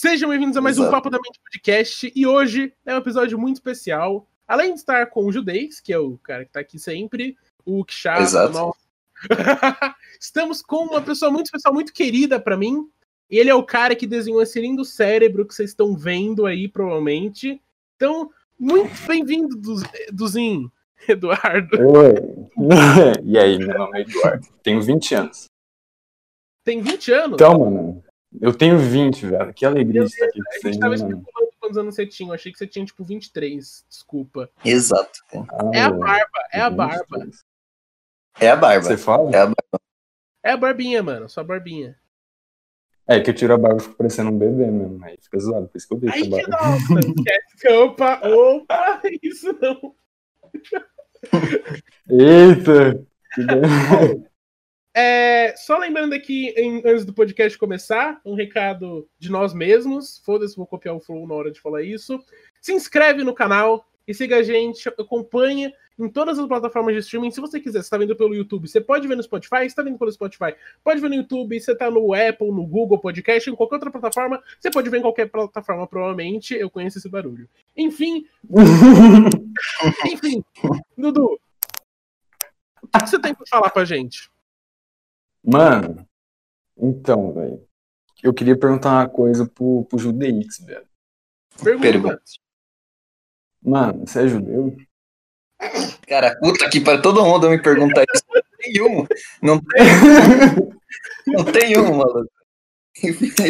Sejam bem-vindos a mais um Exato. Papo da Mente Podcast. E hoje é um episódio muito especial. Além de estar com o Judeis, que é o cara que tá aqui sempre, o Kixá, Exato. nosso- Estamos com uma pessoa muito especial, muito querida pra mim. Ele é o cara que desenhou esse lindo cérebro que vocês estão vendo aí, provavelmente. Então, muito bem-vindo, Du- Duzinho, Eduardo. Oi. e aí, meu nome é Eduardo. Tenho 20 anos. Tem 20 anos. Então, mano, eu tenho 20, velho. Que alegria estar aqui com a gente vocês, tava né, especulando quantos anos você tinha. Eu achei que você tinha, tipo, 23. Desculpa. Exato. Ah, É a barba, é a 23. barba. É a barba. Você fala? É a barba. É a barbinha, mano. Só a barbinha. É que eu tiro a barba e fico parecendo um bebê mesmo. Aí fica zoado, por isso que eu deixo Ai, a que barba. nossa. Opa, opa. Isso não. Eita! Que. É, só lembrando aqui, em- antes do podcast começar, um recado de nós mesmos. Foda-se, vou copiar o flow na hora de falar isso. Se inscreve no canal e siga a gente, acompanha em todas as plataformas de streaming. Se você quiser, você tá vendo pelo YouTube, você pode ver no Spotify, você tá vendo pelo Spotify, pode ver no YouTube, você tá no Apple, no Google Podcast, em qualquer outra plataforma, você pode ver em qualquer plataforma, provavelmente. Eu conheço esse barulho. Enfim, enfim, Dudu. O que você tem pra falar pra gente? Mano, então, velho. Eu queria perguntar uma coisa pro, pro Judeix, velho. Pergunta. Pergunta. Mano, você é judeu? Cara, puta que para todo mundo me perguntar isso. Não tem um. Não tem, não tem um, maluco.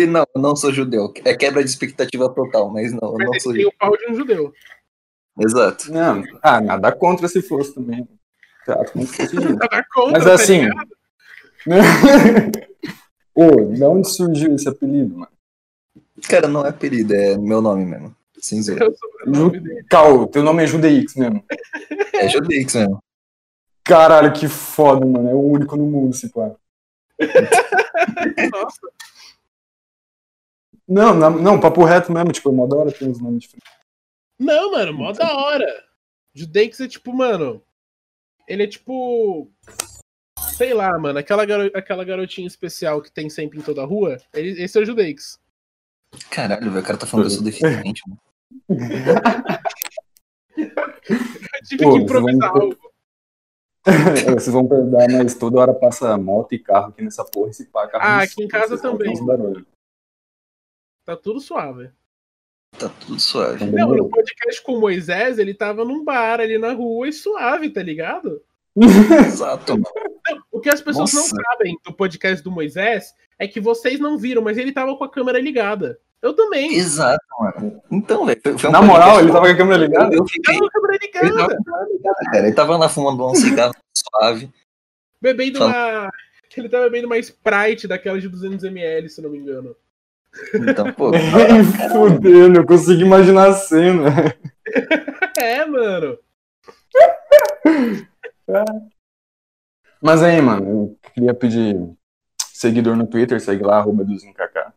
Não, eu não sou judeu. É quebra de expectativa total, mas não, eu não Mas sou tem judeu. o pau de um judeu. Exato. Não, ah, nada contra se fosse também. Como se fosse judeu. Nada contra, Mas tá assim. ligado? Ô, de onde surgiu esse apelido, mano? Cara, não é apelido, é meu nome mesmo. Sem zoeira. Cal, teu nome é Judeix mesmo. É Judeix mesmo. Caralho, que foda, mano. É o único no mundo, se pá. Nossa, Não, na- não, papo reto mesmo, tipo, é mó da hora ter uns nomes diferentes. Não, mano, mó da hora. Judeix é tipo, mano. Ele é tipo. Sei lá, mano, aquela, garo- aquela garotinha especial que tem sempre em toda a rua. Ele, esse é o Judeix. Caralho, velho, o cara tá falando que eu sou deficiente, mano. Eu tive Pô, que improvisar vamos- algo. Vocês vão perdoar, mas toda hora passa moto e carro aqui nessa porra, esse pá, carro Ah, não aqui em casa vocês vão também. Tá tudo suave. Tá tudo suave. Não, Demorou. no podcast com o Moisés, ele tava num bar ali na rua e suave, tá ligado? Exato. O que as pessoas Nossa. não sabem do podcast do Moisés é que vocês não viram, mas ele tava com a câmera ligada. Eu também. Exato, mano. Então, velho. um Na moral, podcast ele tava com a câmera ligada? Eu, fiquei. Tava com a câmera Ele tava ligada. ligada, cara. Ele tava lá fumando um cigarro suave. Bebendo uma. Ele tava bebendo uma Sprite daquela de 200ml, se não me engano. Então, pô. Nem fudendo, eu consigo imaginar a cena. É, mano. Mas aí, mano, eu queria pedir seguidor no Twitter, segue lá, arroba duzinhokk.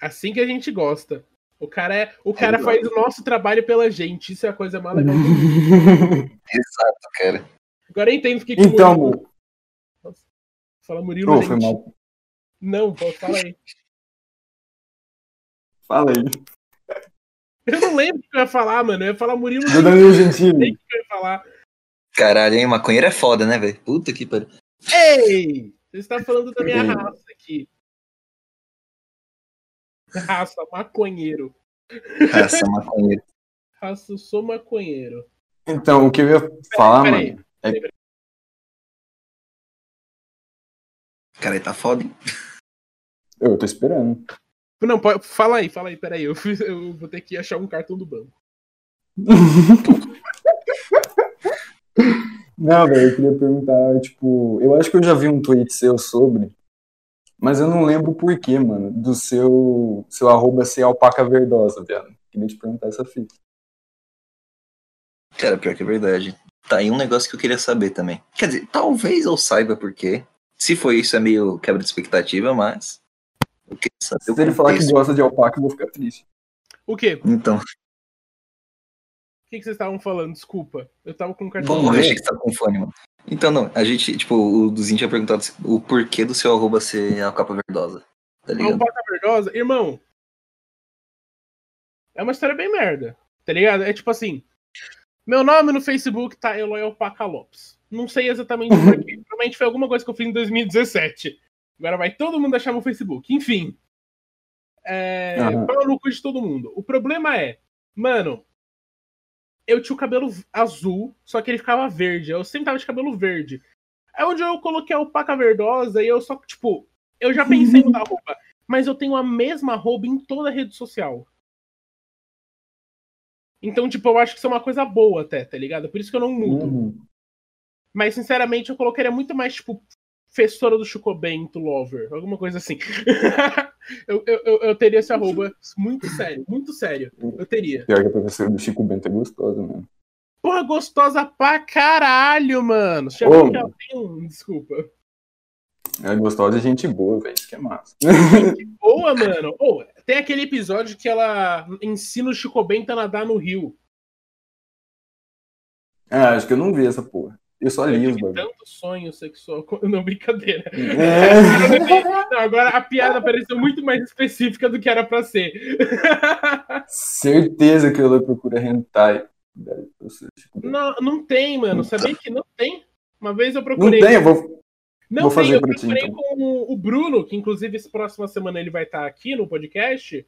Assim que a gente gosta. O cara, é, o cara faz o nosso trabalho pela gente. Isso é a coisa mais legal. Exato, cara. Agora eu entendo porque que Então, o Murilo. Fala Murilo, gente. foi mal. Não, pô, fala aí. Fala aí. Eu não lembro o que eu ia falar, mano. Eu ia falar Murilo, Do. Danilo Gentili. o que eu ia falar. Caralho, hein? Maconheiro é foda, né, velho? Puta que pariu. Ei! Você está falando da minha Ei. raça aqui. Raça, maconheiro. Raça maconheiro. Raça, eu sou maconheiro. Então, o que eu ia falar, peraí. mano, é Cara, ele tá foda, hein? Eu tô esperando. Não, pode, fala aí, fala aí, peraí. Eu, fiz- eu vou ter que achar um cartão do banco. Não, velho, eu queria perguntar, tipo, eu acho que eu já vi um tweet seu sobre, mas eu não lembro o porquê, mano, do seu, seu arroba ser alpaca verdosa, viado. Queria te perguntar essa fita. Cara, pior que é verdade. Tá aí um negócio que eu queria saber também. Quer dizer, talvez eu saiba por quê. Se for isso, é meio quebra de expectativa, mas. Eu queria saber Se o ele falar que gosta de alpaca, eu vou ficar triste. O quê? Então, que, que vocês estavam falando? Desculpa. Eu tava com um cartão do eu achei que você tá com fone, mano. Então, não, a gente, tipo, o Duzinho tinha perguntado o porquê do seu arroba ser a capa verdosa. tá A ligado? Alpaca Verdosa, irmão. É uma história bem merda, tá ligado? É tipo assim. Meu nome no Facebook tá Eloy Alpaca Lopes. Não sei exatamente por quê. Provavelmente foi alguma coisa que eu fiz em 2017. Agora vai todo mundo achar meu Facebook. Enfim. É. Aham. Pau no cu de todo mundo. O problema é, mano. Eu tinha o cabelo azul, só que ele ficava verde. Eu sempre tava de cabelo verde. Aí onde eu coloquei a alpaca verdosa e eu só, tipo, eu já pensei em mudar a roupa, mas eu tenho a mesma roupa em toda a rede social. Então, tipo, eu acho que isso é uma coisa boa até, tá ligado? Por isso que eu não mudo. Uhum. Mas, sinceramente, eu colocaria muito mais, tipo, Fessora do Chico Bento Lover. Alguma coisa assim. eu, eu, eu, teria esse arroba muito sério, muito sério. Eu teria. Pior que a professora do Chico Bento é gostosa, mano. Porra, gostosa pra caralho, mano. Já Ô, um. Desculpa. É gostosa e gente boa, velho. Que é massa. Boa, mano. Ô, tem aquele episódio que ela ensina o Chico Bento a nadar no rio. Ah, acho que eu não vi essa porra. Eu só li os bagulho. tanto sonho sexual. Não, brincadeira. É. Não, agora a piada pareceu muito mais específica do que era pra ser. Certeza que ela procura hentai. Não, não tem, mano. Sabia que não tem? Uma vez eu Não procurei. tem, eu vou. Não vou tem, fazer eu pra ti, procurei então. com o Bruno, que inclusive essa próxima semana ele vai estar aqui no podcast.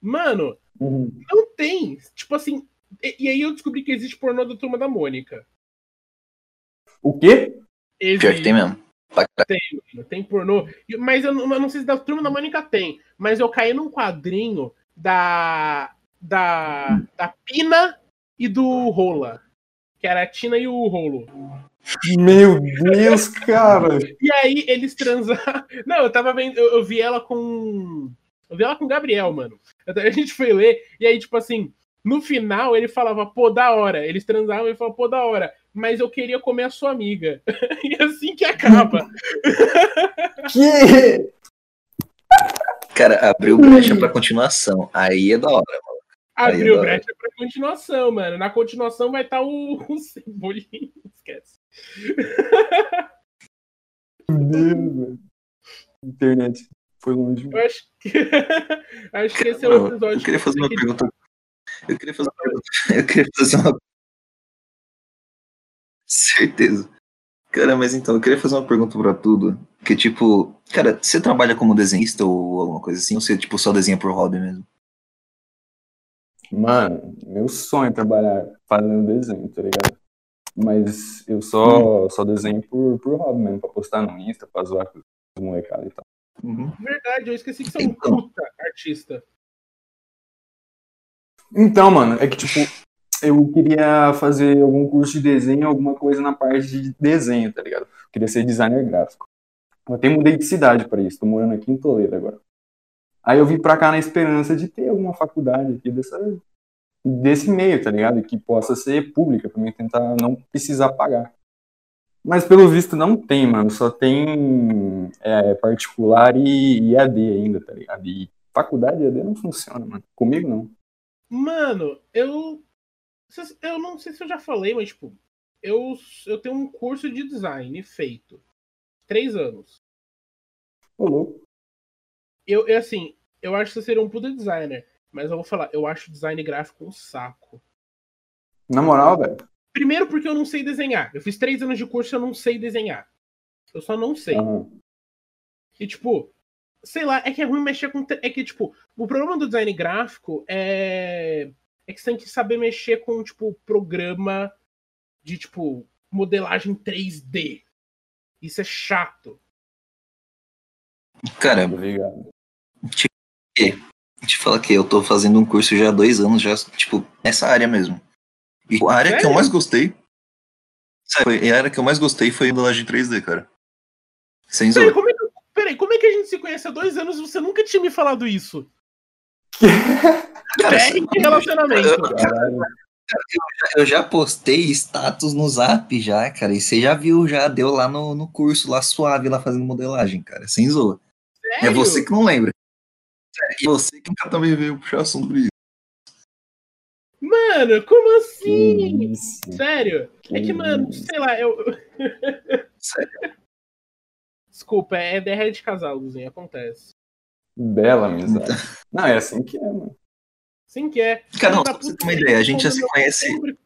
Mano, Uhum. não tem. Tipo assim. E, e aí eu descobri que existe pornô da turma da Mônica. O quê? Pior que tem mesmo. Caralho. Tem pornô. Mas eu não, eu não sei se da turma da Mônica tem. Mas eu caí num quadrinho da. Da. Da Pina e do Rola. Que era a Tina e o Rolo. Meu Deus, cara. E aí eles transaram. Não, eu tava vendo. Eu, eu vi ela com. Eu vi ela com o Gabriel, mano. Até A gente foi ler, e aí, tipo assim, no final ele falava, pô, da hora. Eles transavam e ele falava, pô, da hora. Mas eu queria comer a sua amiga. e assim que acaba. Que? Cara, abriu brecha pra continuação. Aí é da hora, mano. Aí Abriu é hora. brecha pra continuação, mano. Na continuação vai estar o, o Cebolinha. Esquece. Meu Deus, velho. Internet foi longe. Eu acho que. acho que esse é o episódio. eu queria fazer uma pergunta. Eu queria fazer uma pergunta. Eu queria fazer uma. Certeza. Cara, mas então, eu queria fazer uma pergunta pra tudo. Que tipo, cara, você trabalha como desenhista ou alguma coisa assim? Ou você tipo, só desenha por hobby mesmo? Mano, meu sonho é trabalhar fazendo desenho, tá ligado? Mas eu só, só desenho por, por hobby mesmo, pra postar no Insta, pra zoar com os molecados e tal. Uhum. Verdade, eu esqueci que você é um Então. puta artista. Então, mano, é que tipo, eu queria fazer algum curso de desenho, alguma coisa na parte de desenho, tá ligado? Eu queria ser designer gráfico. Eu até mudei de cidade pra isso, tô morando aqui em Toledo agora. Aí eu vim pra cá na esperança de ter alguma faculdade aqui dessa, desse meio, tá ligado? Que possa ser pública, pra mim tentar não precisar pagar. Mas pelo visto não tem, mano. Só tem é, particular e, AD ainda, tá ligado? E faculdade e AD não funciona, mano. Comigo não. Mano, eu. Eu não sei se eu já falei, mas, tipo, eu, eu tenho um curso de design feito. Três anos. Louco. Eu, eu, assim, eu acho que você seria um puta designer. Mas eu vou falar, eu acho design gráfico um saco. Na moral, velho. Primeiro porque eu não sei desenhar. Eu fiz três anos de curso e eu não sei desenhar. Eu só não sei. aham. E, tipo, sei lá, é que é ruim mexer com. É que, tipo, o problema do design gráfico é. É que você tem que saber mexer com, tipo, programa de, tipo, modelagem 3D. Isso é chato. Cara, Obrigado. te falar que eu tô fazendo um curso já há dois anos, já, tipo, nessa área mesmo. E a área que eu mais gostei. Foi- a área que eu mais gostei foi modelagem 3D, cara. Sem Peraí zoar. como, é que, peraí, como é que a gente se conhece há dois anos e você nunca tinha me falado isso? Cara, É relacionamento. Caralho. Eu já postei status no zap já, cara. E você já viu, já deu lá no, no curso, lá suave, lá fazendo modelagem, cara. Sem zoa. É você que não lembra. E você que nunca também veio puxar assunto isso. Mano, como assim? isso. Sério? É que, mano, sei lá, eu. Sério. Desculpa, é derrete de casal, Luzinho, acontece. Bela amizade. Não, é assim que é, mano. Sim que é. Cara, não, pra você ter uma ideia, a gente já se conhece. sempre.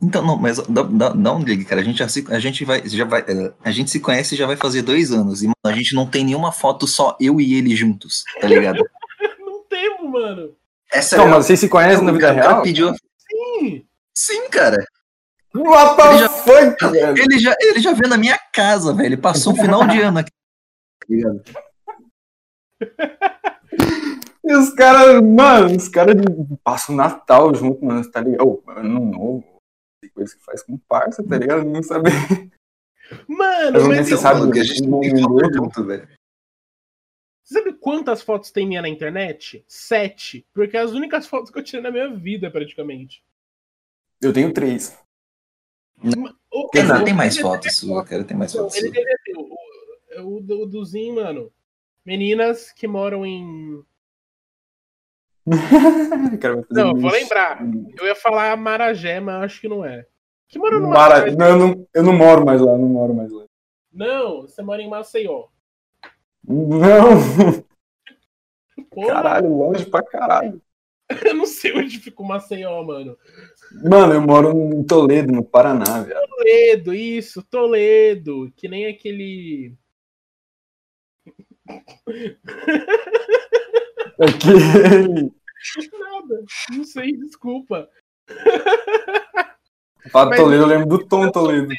Então, não, mas dá, dá, dá um ligue, cara. A gente já se, a gente vai, já vai, é, a gente se conhece e já vai fazer dois anos. E mano, a gente não tem nenhuma foto só eu e ele juntos, tá ligado? Não temos, mano. Essa Então, é mas vocês se conhecem na vida real? pediu. Sim. Sim, cara. What Ele the já- fuck, velho? Ele já, ele já veio na minha casa, velho. Ele passou um final de ano aqui. Tá ligado? E os caras, mano, os caras passam o Natal junto, mano, tá ligado? Ô, ano novo, tem coisa que faz com parça, tá ligado? Não sabe. Mano, Mas não mas Você eu- sabe que a gente o não tem foto junto, velho. sabe quantas fotos tem minha na internet? Sete. Porque é as únicas fotos que eu tirei na minha vida, praticamente. Eu tenho três. O- Tem, o- tem mais fotos sua, cara. Tem mais Não, fotos sua. O, o, do- o do Zin, mano. Meninas que moram em. Não, vou lembrar. Eu ia falar Maragé, mas acho que não é. Que mora no Mara... Marajé? Não, eu não, eu não moro mais lá, não moro mais lá. Não, você mora em Maceió. Não! Porra, Caralho, longe pra caralho. eu não sei onde fica o Maceió, mano. Mano, eu moro em Toledo, no Paraná, velho. Toledo, isso, Toledo. Que nem aquele. Aquele. Nada, não sei, desculpa. Mas- Toledo, eu lembro do Tom Toledo.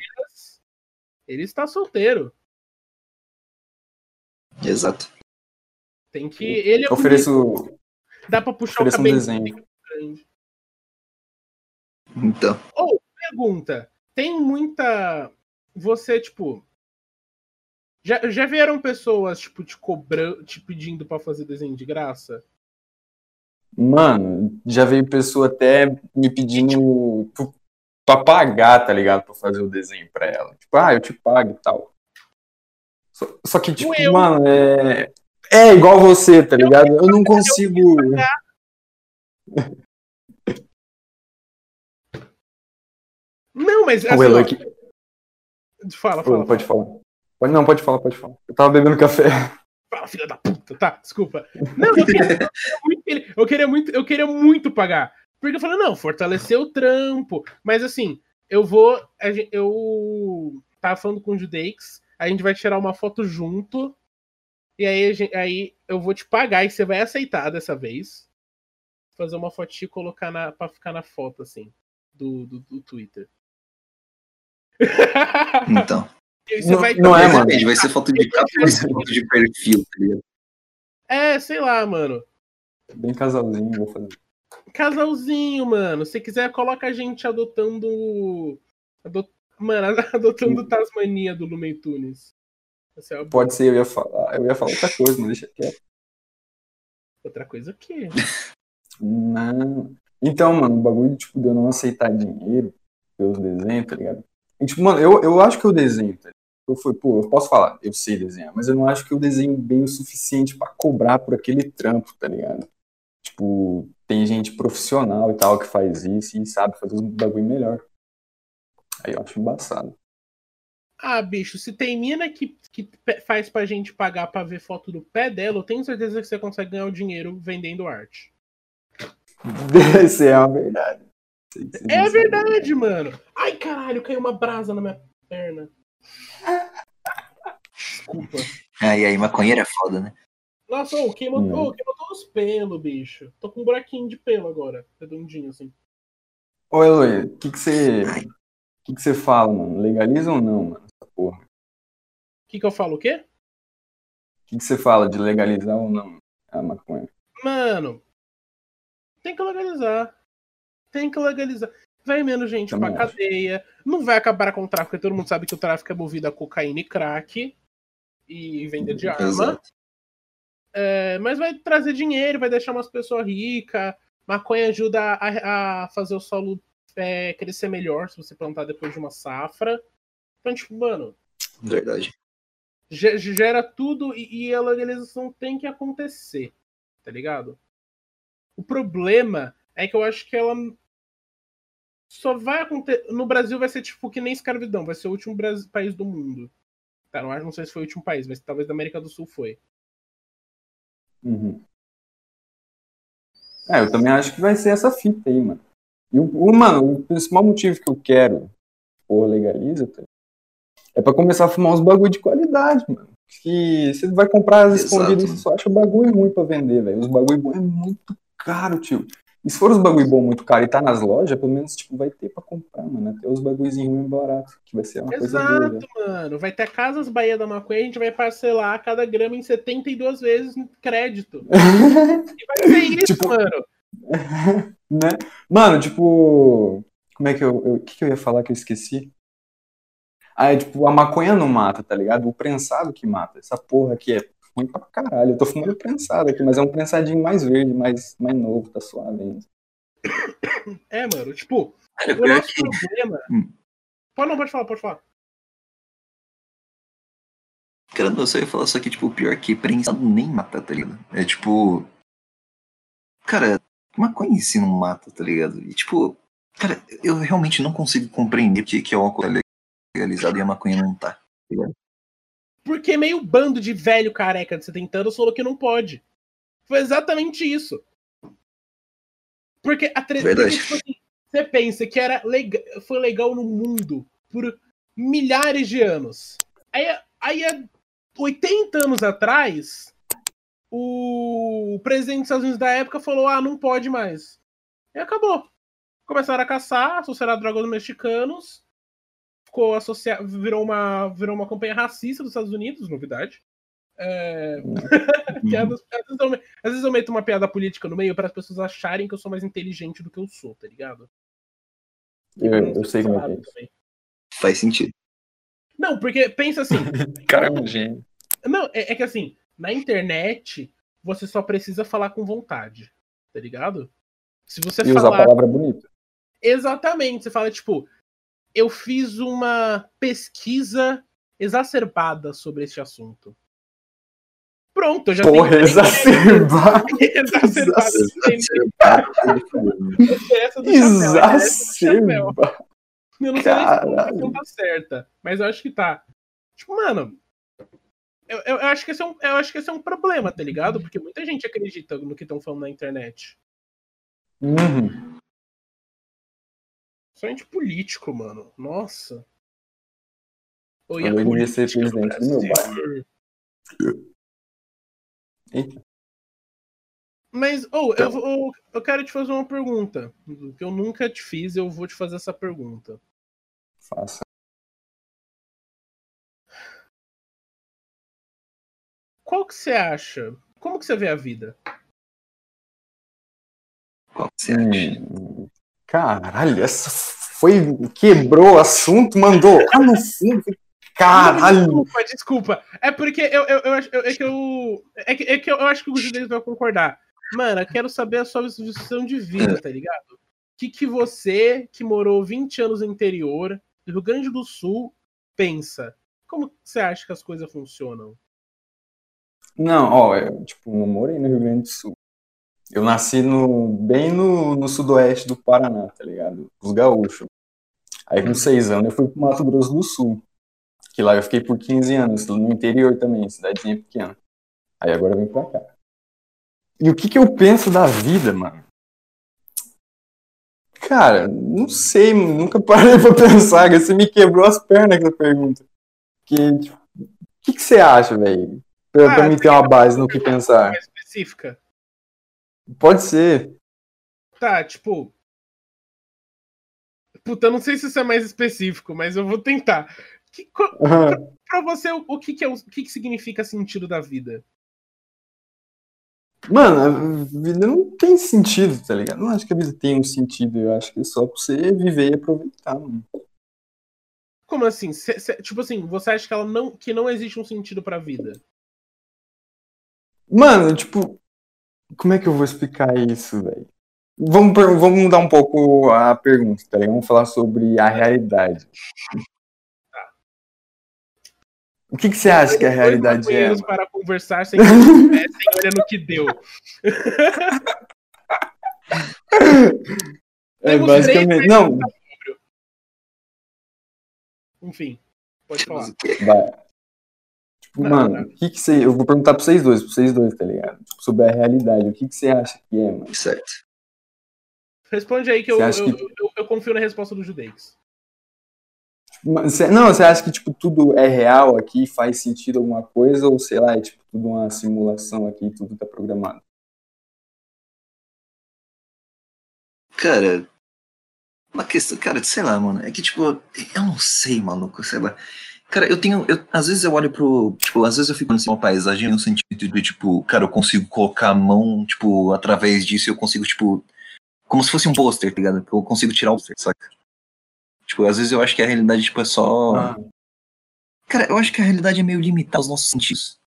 Ele está solteiro. Exato. Tem que. Ele é ofereço, bonito, Dá pra puxar o ofereço um cabelo desenho. grande. Então. Pergunta: tem muita. Você, tipo. Já, já vieram pessoas, tipo, te cobrando, te pedindo pra fazer desenho de graça? Mano, já veio pessoa até me pedindo pra pagar, tá ligado? Pra fazer o desenho pra ela. Tipo, ah, eu te pago e tal. Só, só que, tipo, Eu- mano, é. É igual você, tá ligado? Eu não consigo. Não, mas. O Assim, Elo ó, aqui. Fala, fala. Pode falar. Pode, não, pode falar, pode falar. Eu tava bebendo café. Fala, filha da puta, tá, desculpa. Não, eu queria, eu queria muito, eu queria muito, eu queria muito pagar. Porque eu falei, não, fortalecer o trampo. Mas assim, eu vou. Eu tava falando com o Judeix, a gente vai tirar uma foto junto. E aí, a gen- aí eu vou te pagar e você vai aceitar dessa vez. Fazer uma fotinha e colocar na, pra ficar na foto, assim, do, do, do Twitter. Então. Não- vai- não é, mano. depende, vai ser foto de capa ou vai ser foto de perfil, tá ligado? É, sei lá, mano. Bem casalzinho, vou fazer. Casalzinho, mano. Se quiser, coloca a gente adotando. adot- Mano, adotando Tasmania do Lumen Tunes. Essa é Pode ser, eu ia falar. Eu ia falar outra coisa, mas deixa quieto. outra coisa aqui. Não. Então, mano, o bagulho tipo, de eu não aceitar dinheiro pelos desenhos, tá ligado? E, tipo, mano, eu, eu acho que eu desenho, tá? Eu fui, pô, eu posso falar, eu sei desenhar, mas eu não acho que eu desenho bem o suficiente pra cobrar por aquele trampo, tá ligado? Tipo, tem gente profissional e tal que faz isso e sabe fazer os bagulho melhor. Aí eu acho embaçado. Ah, bicho, se tem mina que, que faz pra gente pagar pra ver foto do pé dela, eu tenho certeza que você consegue ganhar o dinheiro vendendo arte. Isso é uma verdade. É verdade, mano. Ai, caralho, caiu uma brasa na minha perna. Desculpa. Ah, e aí, maconheiro é foda, né? Nossa, ô, queimou, Hum. ô, queimou todos os pelos, bicho. Tô com um buraquinho de pelo agora, redondinho assim. Ô, Eloy, o que que você. O que que você fala, mano? Legaliza ou não, mano? Essa porra. O que que eu falo, o quê? O que, que você fala de legalizar ou não a maconha? Mano, tem que legalizar. Tem que legalizar. Vai menos gente Também pra acho. cadeia. Não vai acabar com o tráfico, porque todo mundo sabe que o tráfico é movido a cocaína e crack. E venda de arma. É, mas vai trazer dinheiro, vai deixar umas pessoas ricas. Maconha ajuda a, a fazer o solo é, crescer melhor se você plantar depois de uma safra. Então, tipo, mano, Verdade. ge- gera tudo e, e a legalização tem que acontecer, tá ligado? O problema é que eu acho que ela só vai acontecer. No Brasil vai ser tipo que nem escravidão, vai ser o último Bras- país do mundo. Tá, não, acho- não sei se foi o último país, mas talvez da América do Sul foi. Uhum. É, eu também acho que vai ser essa fita aí, mano. E o, o mano, o principal motivo que eu quero, porra, legaliza, tá? é pra começar a fumar uns bagulho de qualidade, mano. Que você vai comprar as Exato. escondidas e só acha bagulho ruim pra vender, velho. Os bagulho bom é muito caro, tio. E se for os bagulho bom muito caro e tá nas lojas, pelo menos, tipo, vai ter pra comprar, mano. Até os bagulhozinhos ruins baratos, que vai ser uma coisa boa, Exato, mano. Vai ter Casas Bahia da Maconha, a gente vai parcelar cada grama em 72 vezes em crédito. E vai ser isso, Tipo- mano. né? Mano, tipo. Como é que eu. eu- O que, que eu ia falar que eu esqueci? Ah, é tipo, a maconha não mata, tá ligado? O prensado que mata. Essa porra aqui é ruim pra caralho. Eu tô fumando prensado aqui, mas é um prensadinho mais verde, mais, mais novo, tá suave ainda. É, mano. Tipo, Cara, o nosso que- problema. Hum. Pode não, pode falar, pode falar. Cara, não, eu ia falar só que, tipo, o pior é que prensado nem mata, tá ligado? É tipo. Cara, maconha em si não mata, tá ligado? E tipo, cara, eu realmente não consigo compreender que, que é o álcool legalizado e a maconha não tá. Porque meio bando de velho careca de 70 anos falou que não pode. Foi exatamente isso. Porque a tre... Porque, tipo assim, você pensa que era lega... foi legal no mundo por milhares de anos. Aí, aí há 80 anos atrás, o presidente dos Estados Unidos da época falou: ah, não pode mais. E acabou. Começaram a caçar, associar drogas mexicanos. Ficou virou uma, virou uma campanha racista dos Estados Unidos, novidade. É, piadas- às, vezes eu, às vezes eu meto uma piada política no meio para as pessoas acharem que eu sou mais inteligente do que eu sou, tá ligado? Eu, eu sei como é que é isso. Também. Faz sentido. Não, porque pensa assim, Cara, é um gênio. Não, é, é que assim, na internet, você só precisa falar com vontade, tá ligado? Se você E usar a falar. palavra bonita. Exatamente, você fala, tipo, eu fiz uma pesquisa exacerbada sobre este assunto. Pronto, eu já Porra, tenho. exacerbar. exacerbado. Essa do chapéu, Exacerbar. Eu não sei nem se tá certa, mas eu acho que tá. Tipo, mano, eu, eu, eu acho que esse é um, eu acho que esse é um problema, tá ligado? Porque muita gente acredita no que estão falando na internet. Uhum. Somente político, mano. Nossa. Oi, Eu a devia ser presidente do meu. Eita. Mas, ou, Então. eu, vou- eu quero te fazer uma pergunta. Que eu nunca te fiz, eu vou te fazer essa pergunta. Faça. Qual que você acha? Como que você vê a vida? Qual que você acha? Caralho, essa foi. Quebrou o assunto, mandou lá no fundo. Caralho. Desculpa, desculpa. É porque eu, eu, eu, acho- eu- é que eu. É que, é que eu, eu acho que o judeus vai concordar. Mano, eu quero saber a sua visão de vida, tá ligado? O que, que você, que morou 20 anos no interior, do Rio Grande do Sul, pensa? Como você acha que as coisas funcionam? Não, ó, eu, tipo, não morei no Rio Grande do Sul. Eu nasci no, bem no, no sudoeste do Paraná, tá ligado? Os gaúchos. Aí com seis anos eu fui pro Mato Grosso do Sul. Que lá eu fiquei por 15 anos, no interior também, cidadezinha pequena. Aí agora eu vim pra cá. E o que que eu penso da vida, mano? Cara, não sei, nunca parei pra pensar, você me quebrou as pernas com essa pergunta. Que, tipo, o que que você acha, velho? Pra, pra Ah, mim ter uma base no que pensar. Específica? Pode ser. Tá, tipo. Puta, eu não sei se isso é mais específico, mas eu vou tentar. Que, co- pra você, o, o que, que, é, o o que, que significa sentido da vida? Mano, a vida não tem sentido, tá ligado? Não acho que a vida tem um sentido. Eu acho que é só pra você viver e aproveitar, mano. Como assim? Cê- cê- tipo assim, você acha que, ela não, que não existe um sentido pra vida? Mano, tipo, como é que eu vou explicar isso, velho? Vamos, vamos mudar um pouco a pergunta, tá ligado? Vamos falar sobre a realidade. O que, que você acha que a realidade é? mano? para conversar sem que estivessem olhando o que deu. É basicamente. Não, Enfim, pode falar. vai. Tipo, mano, o que que você. Eu vou perguntar pra vocês dois, pra vocês dois, tá ligado? Tipo, sobre a realidade. O que que você acha que é, mano? Certo. Responde aí que eu, eu, que- eu- eu confio na resposta do Judex. Mas você- Não, você acha que, tipo, tudo é real aqui, faz sentido alguma coisa, ou sei lá, é tipo tudo uma simulação aqui, tudo tá programado? Cara, uma questão, cara, sei lá, mano, é que tipo, eu não sei, maluco, sei lá. Cara, eu tenho, eu, às vezes eu olho pro, tipo, às vezes eu fico assim, uma paisagem no sentido de, tipo, cara, eu consigo colocar a mão, tipo, através disso eu consigo, tipo, como se fosse um pôster, tá ligado? Eu consigo tirar o pôster, saca? Tipo, às vezes eu acho que a realidade, tipo, é só... Ah, Cara, eu acho que a realidade é meio limitada aos nossos sentidos.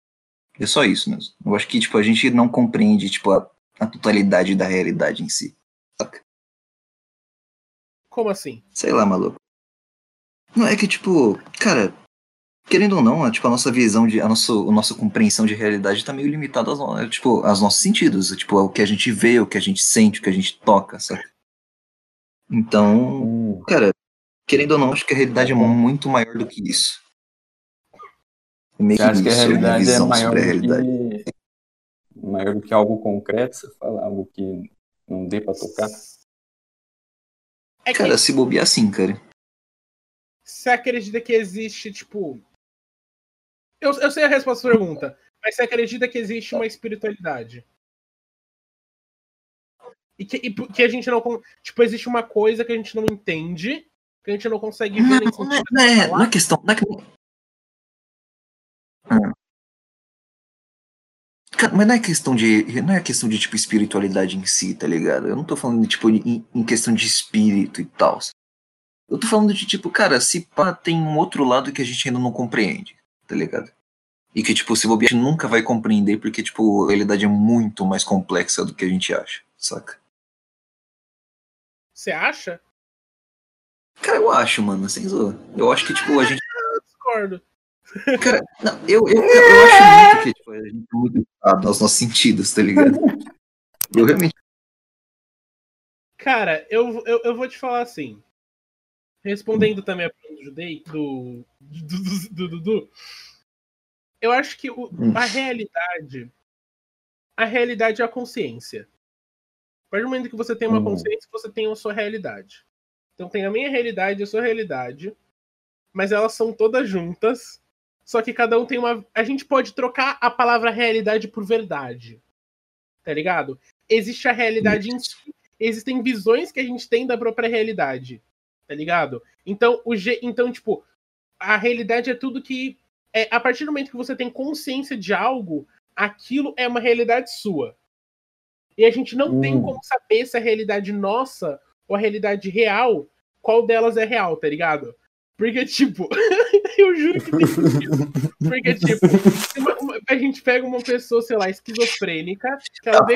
É só isso mesmo. Eu acho que, tipo, a gente não compreende, tipo, a, a totalidade da realidade em si. Saca? Como assim? Sei lá, maluco. Não, é que, tipo, cara, querendo ou não, a, tipo, a nossa visão de. A nossa, a nossa compreensão de realidade tá meio limitada aos, no- tipo, aos nossos sentidos. Tipo, o que a gente vê, o que a gente sente, o que a gente toca, saca? Então, hum, cara, querendo ou não, acho que a realidade é muito maior do que isso. É meio acha que a realidade é visão maior do realidade. que. Maior do que algo concreto, você fala algo que não dê pra tocar? É que Cara, se bobear sim, cara. você acredita que existe, tipo. Eu, eu sei a resposta à pergunta, mas você acredita que existe uma espiritualidade? E que, e que a gente não. Tipo, existe uma coisa que a gente não entende, que a gente não consegue ver Não, é, não é- não é questão. Não é que- Hum. Cara, mas não é questão de. Não é questão de, tipo, espiritualidade em si, tá ligado? Eu não tô falando, tipo, em, em questão de espírito e tal. Eu tô falando de, tipo, cara, se pá, tem um outro lado que a gente ainda não compreende, tá ligado? E que, tipo, se bobear, a gente nunca vai compreender porque, tipo, a realidade é muito mais complexa do que a gente acha, saca? Você acha? Cara, eu acho, mano, sem zoa. Eu acho que, tipo, a gente Eu discordo. Cara, não, eu, eu, eu, eu acho muito que tipo, a gente é muito limitado aos nossos sentidos, tá ligado? Eu realmente. Cara, eu, eu, eu vou te falar assim. Respondendo também a pergunta do Judei, do Dudu. Eu acho que o- Hum. a realidade. A realidade é a consciência. A partir do momento que você tem uma Uhum. consciência, você tem a sua realidade. Então tem a minha realidade e a sua realidade. Mas elas são todas juntas. Só que cada um tem uma. A gente pode trocar a palavra realidade por verdade. Tá ligado? Existe a realidade em si. Existem visões que a gente tem da própria realidade. Tá ligado? Então, o G... então tipo, a realidade é tudo que. É, a partir do momento que você tem consciência de algo, aquilo é uma realidade sua. E a gente não tem Hum. como saber se a realidade nossa ou a realidade real, qual delas é real, tá ligado? Porque, tipo, eu juro que tem sentido. Porque, tipo, uma- uma- a gente pega uma pessoa, sei lá, esquizofrênica, que ela Tá vê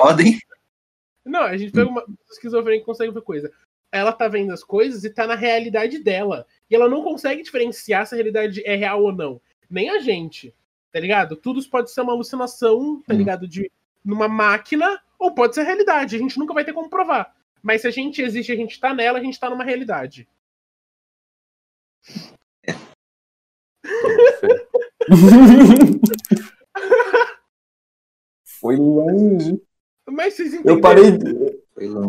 não, a gente pega uma pessoa esquizofrênica que consegue ver coisa. Ela tá vendo as coisas e tá na realidade dela. E ela não consegue diferenciar se a realidade é real ou não. Nem a gente. Tá ligado? Tudo pode ser uma alucinação, tá Hum. ligado? De numa máquina, ou pode ser realidade. A gente nunca vai ter como provar. Mas se a gente existe, a gente tá nela, a gente tá numa realidade. Foi longe. Mas vocês entenderam. Eu parei, de-.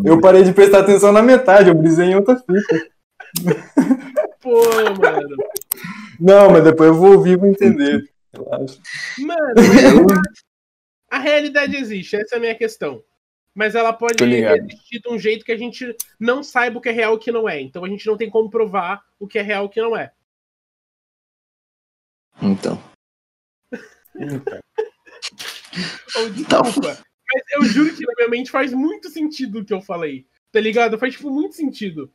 Eu parei de prestar atenção na metade, eu brisei em outra fita. Pô, mano. Não, mas depois eu vou ouvir e vou entender. Mano, a realidade existe, essa é a minha questão. Mas ela pode existir de um jeito que a gente não saiba o que é real e o que não é. Então a gente não tem como provar o que é real e o que não é. então. Ou, desculpa, mas eu juro que na minha mente faz muito sentido o que eu falei. Tá ligado? Faz, tipo, muito sentido.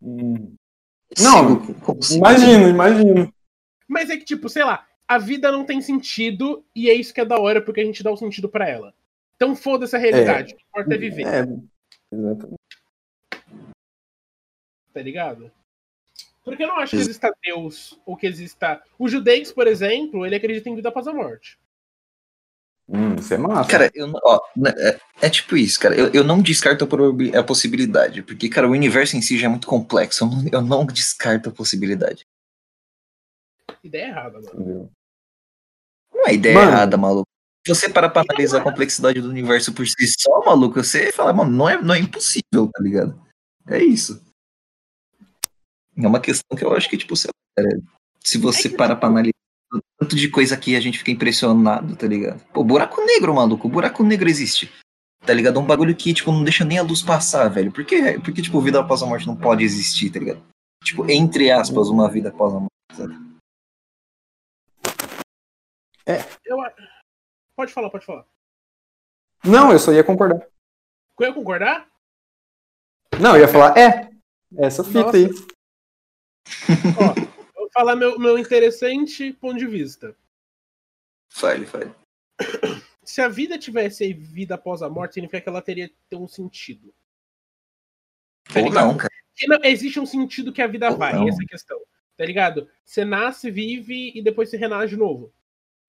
Hum. Não, Imagino, imagino. Mas é que, tipo, sei lá, a vida não tem sentido e é isso que é da hora porque a gente dá o sentido pra ela. Então foda-se a realidade. O que importa é viver, É, exatamente. tá ligado? Porque eu não acho que exista Deus ou que exista. O judeus, por exemplo, ele acredita em vida após a morte. Hum, isso é massa. Cara, eu, não- ó, né, é, é tipo isso, cara. Eu, eu não descarto a, possibilidade, porque, cara, o universo em si já é muito complexo. Eu não, eu não descarto a possibilidade. Ideia errada, mano. Não é ideia Mano. errada, maluco. Se você parar pra analisar a complexidade do universo por si só, maluco, você fala, mano, não é, não é impossível, tá ligado? É isso. É uma questão que eu acho que, tipo, lá, cara, se você É que, parar pra analisar o tanto de coisa que a gente fica impressionado, tá ligado? Pô, buraco negro, maluco, buraco negro existe. Tá ligado? É um bagulho que, tipo, não deixa nem a luz passar, velho. Por que, porque, tipo, vida após a morte não pode existir, tá ligado? Tipo, entre aspas, uma vida após a morte, sabe? Eu, a- pode falar, pode falar. Não, eu só ia concordar. Eu ia concordar? Não, eu ia falar, é. Essa fita Nossa. aí. Ó, eu falar meu, meu interessante ponto de vista. Fale, fale. Se a vida tivesse vida após a morte, significa que ela teria ter um sentido. Tá Ou não, cara. Não- existe um sentido que a vida Ou vai, não. essa é a questão. Tá ligado? Você nasce, vive e depois você renasce de novo.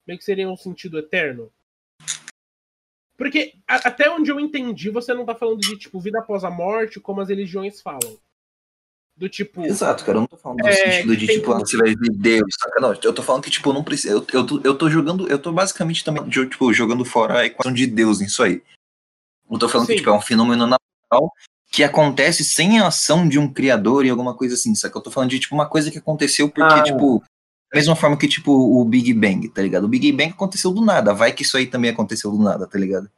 Meio que seria um sentido eterno. Porque a- até onde eu entendi, você não tá falando de tipo vida após a morte, como as religiões falam. Do tipo, Exato, cara. Eu não tô falando no É, sentido de, tipo, ah, você vai ver Deus, saca? Não, eu tô falando que, tipo, não precisa. Eu, eu, tô, eu tô jogando. Eu tô basicamente também, tipo, jogando fora a equação de Deus nisso aí. Eu tô falando Sim. que, tipo, é um fenômeno natural que acontece sem a ação de um criador e alguma coisa assim, saca? Eu tô falando de, tipo, uma coisa que aconteceu porque, Ah. tipo. Da mesma forma que, tipo, o Big Bang, tá ligado? O Big Bang aconteceu do nada. Vai que isso aí também aconteceu do nada, tá ligado?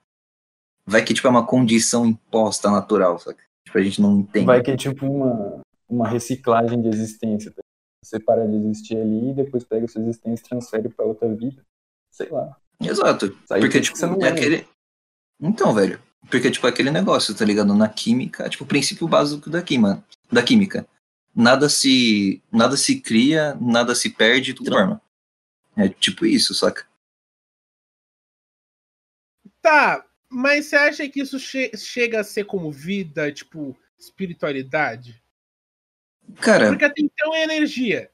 Vai que, tipo, é uma condição imposta natural, saca? Tipo, a gente não entende. Vai que é tipo uma, uma reciclagem de existência. tá? Você para de existir ali e depois pega a sua existência e transfere pra outra vida. Sei lá. Exato. Aí Porque, tipo, você não é aquele. Então, velho. Porque, tipo, é aquele negócio, tá ligado? Na química, tipo, o princípio básico da química. Da química. Nada se. Nada se cria, nada se perde, tudo forma. É tipo isso, saca? tá, mas você acha que isso che- chega a ser como vida, tipo, espiritualidade? Cara, Porque até então é energia.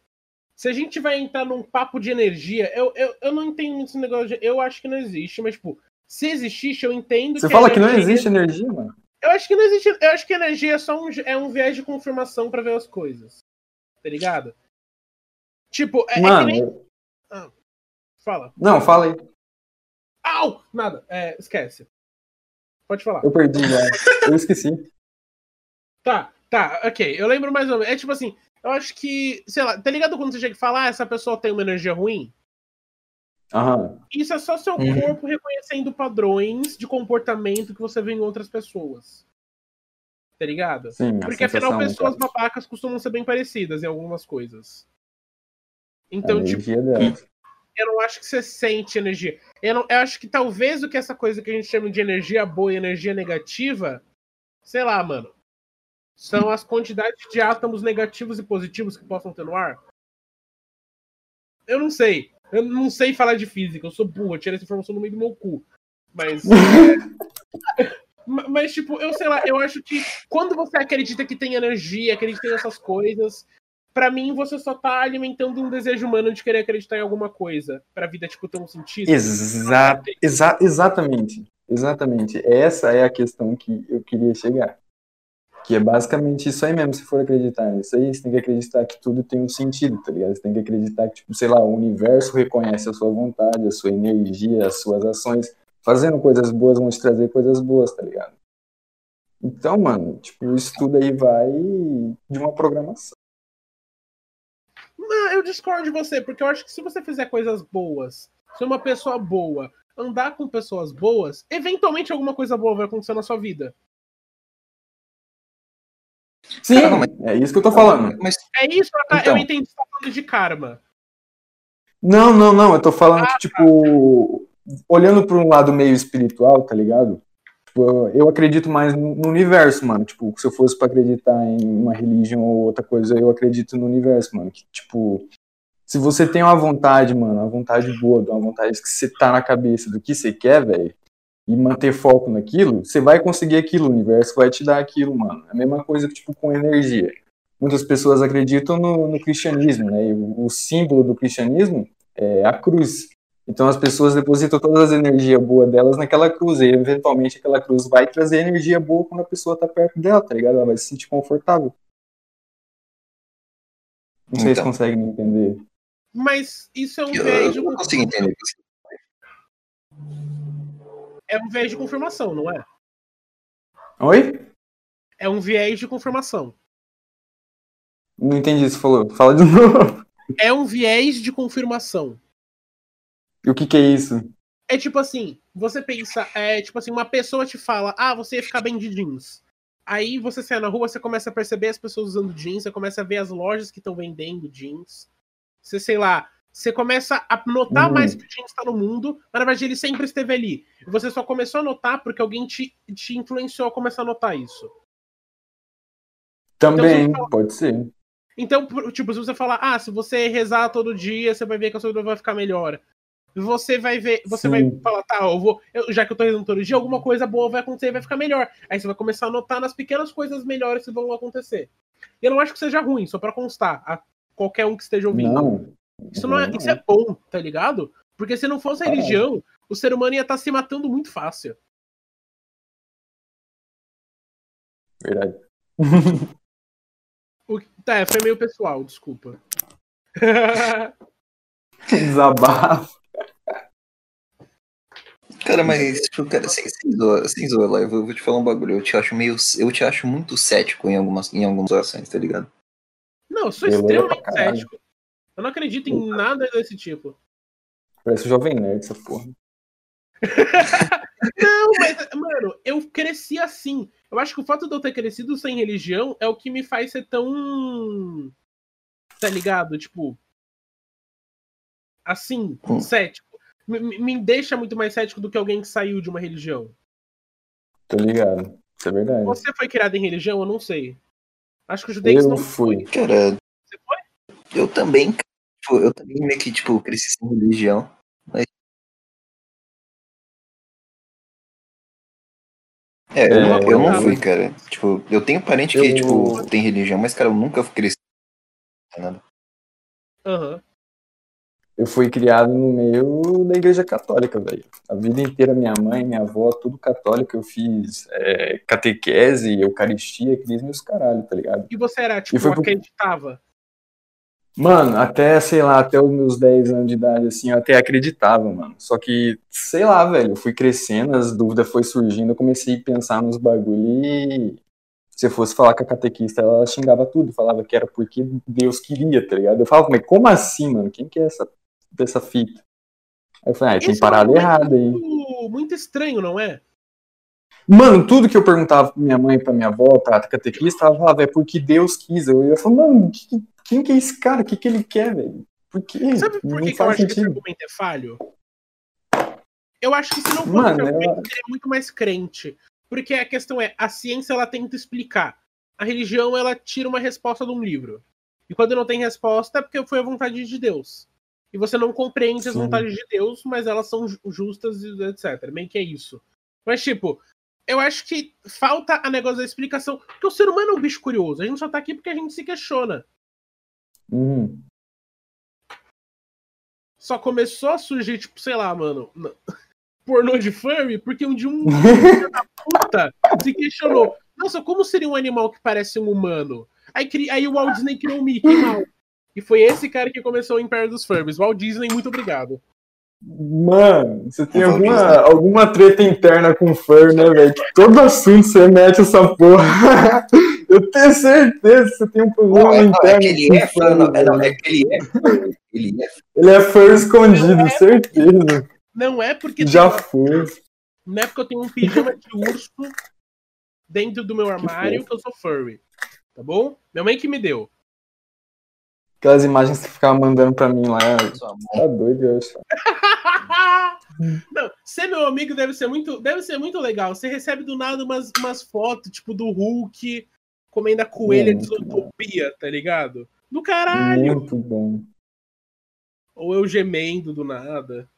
Se a gente vai entrar num papo de energia, eu, eu, eu não entendo muito esse negócio. De, eu acho que não existe, mas, tipo, se existisse, eu entendo Você que. fala a que não existe energia, mano. Eu acho que não existe. Eu acho que energia é só um, é um viés de confirmação pra ver as coisas. Tá ligado? Tipo, é, é que Mano, nem. eu- Fala. não, fala aí. Au! Nada. É, esquece. Pode falar. Eu perdi já. Eu esqueci. Tá, tá, ok. Eu lembro mais ou menos. É tipo assim, eu acho que, sei lá, tá ligado quando você chega e fala, ah, essa pessoa tem uma energia ruim? Aham. Isso é só seu Uhum. corpo reconhecendo padrões de comportamento que você vê em outras pessoas. Tá ligado? Sim, a Porque afinal, no pessoas caso. babacas costumam ser bem parecidas em algumas coisas. A Então, tipo, energia dela. eu não acho que você sente energia. Eu, não, eu acho que talvez o que essa coisa que a gente chama de energia boa e energia negativa, sei lá, mano, são as quantidades de átomos negativos e positivos que possam ter no ar. Eu não sei. Eu não sei falar de física, eu sou burro, eu tirei essa informação no meio do meu cu. Mas. é, ma- Mas, tipo, eu sei lá, eu acho que quando você acredita que tem energia, acredita em essas coisas, pra mim você só tá alimentando um desejo humano de querer acreditar em alguma coisa. Pra vida, tipo, ter um sentido. Exa exa exatamente. Exatamente. Essa é a questão que eu queria chegar. Que é basicamente isso aí mesmo, se for acreditar nisso aí, você tem que acreditar que tudo tem um sentido, tá ligado? Você tem que acreditar que, tipo, sei lá, o universo reconhece a sua vontade, a sua energia, as suas ações. Fazendo coisas boas vão te trazer coisas boas, tá ligado? Então, mano, tipo, isso tudo aí vai de uma programação. Não, eu discordo de você, porque eu acho que se você fizer coisas boas, ser uma pessoa boa, andar com pessoas boas, eventualmente alguma coisa boa vai acontecer na sua vida. Sim, é isso que eu tô falando. Mas, É isso, tá? Então. eu entendi que você tá falando de karma. Não, não, não. Eu tô falando que, tipo, olhando por um lado meio espiritual, tá ligado? Tipo, eu acredito mais no no universo, mano. Tipo, se eu fosse pra acreditar em uma religião ou outra coisa, eu acredito no universo, mano. Que, tipo, se você tem uma vontade, mano, uma vontade boa, uma vontade que você tá na cabeça do que você quer, velho, e manter foco naquilo, você vai conseguir aquilo, o universo vai te dar aquilo, mano. É a mesma coisa que, tipo, com energia muitas pessoas acreditam no, no cristianismo, né? E o, o símbolo do cristianismo é a cruz. Então as pessoas depositam todas as energias boas delas naquela cruz, e eventualmente aquela cruz vai trazer energia boa quando a pessoa tá perto dela, tá ligado? Ela vai se sentir confortável. Não sei se Então. consegue me entender. Mas isso é um eu, de eu não consigo entender. É um viés de confirmação, não é? Oi? É um viés de confirmação. Não entendi o que você falou. Fala de novo. É um viés de confirmação. E o que que é isso? É tipo assim, você pensa, é tipo assim, uma pessoa te fala, ah, você ia ficar bem de jeans. Aí você sai na rua, você começa a perceber as pessoas usando jeans, você começa a ver as lojas que estão vendendo jeans. Você, sei lá, você começa a notar Hum. mais que o jeans está no mundo, mas na verdade ele sempre esteve ali. Você só começou a notar porque alguém te, te influenciou a começar a notar isso. Também, Então, pode ser. Então, tipo, se você falar, ah, se você rezar todo dia, você vai ver que a sua vida vai ficar melhor. Você vai ver, você vai Sim. falar, tá, eu vou, eu- já que eu tô rezando todo dia, alguma coisa boa vai acontecer e vai ficar melhor. Aí você vai começar a notar nas pequenas coisas melhores que vão acontecer. E eu não acho que seja ruim, só pra constar, a qualquer um que esteja ouvindo. Não. Isso não é, isso é bom, tá ligado? Porque se não fosse a Caralho. religião, o ser humano ia estar se matando muito fácil. Verdade. O, tá, foi meio pessoal, desculpa. Desabafo. Cara, mas, tipo, cara, sem, sem zoar, sem zoar lá, eu vou, te falar um bagulho. Eu te acho meio. Eu te acho muito cético em algumas, em algumas situações, tá ligado? não, eu sou extremamente cético. Eu não acredito em nada desse tipo. Parece o Jovem Nerd essa porra. Não, mas, mano, eu cresci assim. Eu acho que o fato de eu ter crescido sem religião é o que me faz ser tão. Tá ligado? Tipo. Assim, Hum. cético. Me, me- deixa muito mais cético do que alguém que saiu de uma religião. Tô ligado. Isso é verdade. Você foi criado em religião? Eu não sei. Acho que o judeus Eu não fui. Cara, Você foi? eu também, tipo, eu também meio que, tipo, cresci sem religião. Mas... É, eu, É, não, eu não fui, cara. Tipo, eu tenho parente que, Eu- tipo, tem religião, mas, cara, eu nunca cresci. Nada. Aham. Eu fui criado no meio da igreja católica, velho. A vida inteira, minha mãe, minha avó, tudo católico. Eu fiz é, catequese, eucaristia, crisma e os caralho, tá ligado? E você era, tipo, foi pro- acreditava? Mano, até, sei lá, até os meus 10 anos de idade, assim, eu até acreditava, mano. Só que, sei lá, velho, eu fui crescendo, as dúvidas foi surgindo, eu comecei a pensar nos bagulho e se eu fosse falar com a catequista, ela xingava tudo, falava que era porque Deus queria, tá ligado? Eu falava, mas como assim, mano? Quem que é essa, essa fita? Aí eu falei, ah, tem é parada argumento errada aí. Muito, muito estranho, não é? Mano, tudo que eu perguntava pra minha mãe, pra minha avó, pra catequista, ela falava, é porque Deus quis. Eu ia falar, mano, que- quem que é esse cara? O que, que ele quer, velho? Por quê? Sabe por Não que, que eu faz acho que esse sentido. argumento é falho? Eu acho que se não fosse Mano, esse argumento, seria muito mais crente. Porque a questão é, a ciência ela tenta explicar. A religião ela tira uma resposta de um livro. E quando não tem resposta é porque foi a vontade de Deus. E você não compreende as Sim. vontades de Deus, mas elas são ju- justas e etc. Meio que é isso. Mas, tipo, eu acho que falta a negócio da explicação. Porque o ser humano é um bicho curioso. A gente só tá aqui porque a gente se questiona. Uhum. só começou a surgir, tipo, sei lá, mano, pornô de furry, porque um dia um filho da puta se questionou. Nossa, como seria um animal que parece um humano? Aí, cri- aí o Walt Disney criou o Mickey Mouse. E foi esse cara que começou o Império dos Furries. Walt Disney, muito obrigado. Mano, você tem alguma, alguma treta interna com fur, né, velho? Que Todo assunto você mete essa porra. Eu tenho certeza que você tem um problema Não, é, não, é interno que ele é fã, não, é, não, é que ele é fã. Ele é fã. Ele é fur escondido, certeza. Não é porque Já tem- foi. não é porque eu tenho um pijama de urso dentro do meu armário que eu sou furry. Tá bom? Minha mãe que me deu. Aquelas imagens que você ficava mandando pra mim lá. Sua mãe. Tá doido, eu acho. Não, ser meu amigo deve ser muito, deve ser muito legal. Você recebe do nada umas, umas fotos, tipo, do Hulk comendo a coelha de Muito Zootopia, tá ligado? Do caralho! Muito bom. Ou eu gemendo do nada.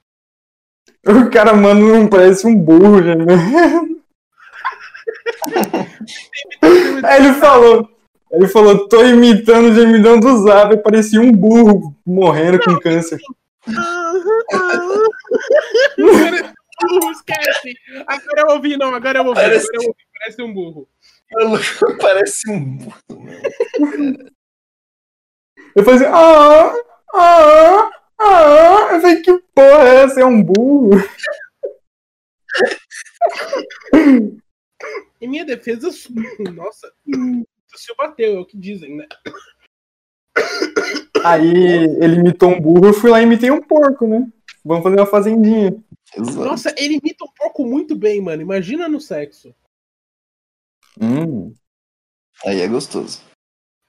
O cara, mano, não parece um burro, né? Aí ele falou. Ele falou, tô imitando o gemidão do Zap, parecia um burro morrendo com câncer. Esquece! Agora eu ouvi, não, agora eu ouvi, agora eu ouvi, parece um burro. Parece um burro. Eu falei assim, ah, ah, ah. Eu falei, que porra é essa? É um burro? Em minha defesa, nossa, o Sil bateu, é o que dizem, né? Aí ele imitou um burro, eu fui lá e imitei um porco, né? Vamos fazer uma fazendinha. Exato. Nossa, ele imita um porco muito bem, mano. Imagina no sexo. Hum. Aí é gostoso.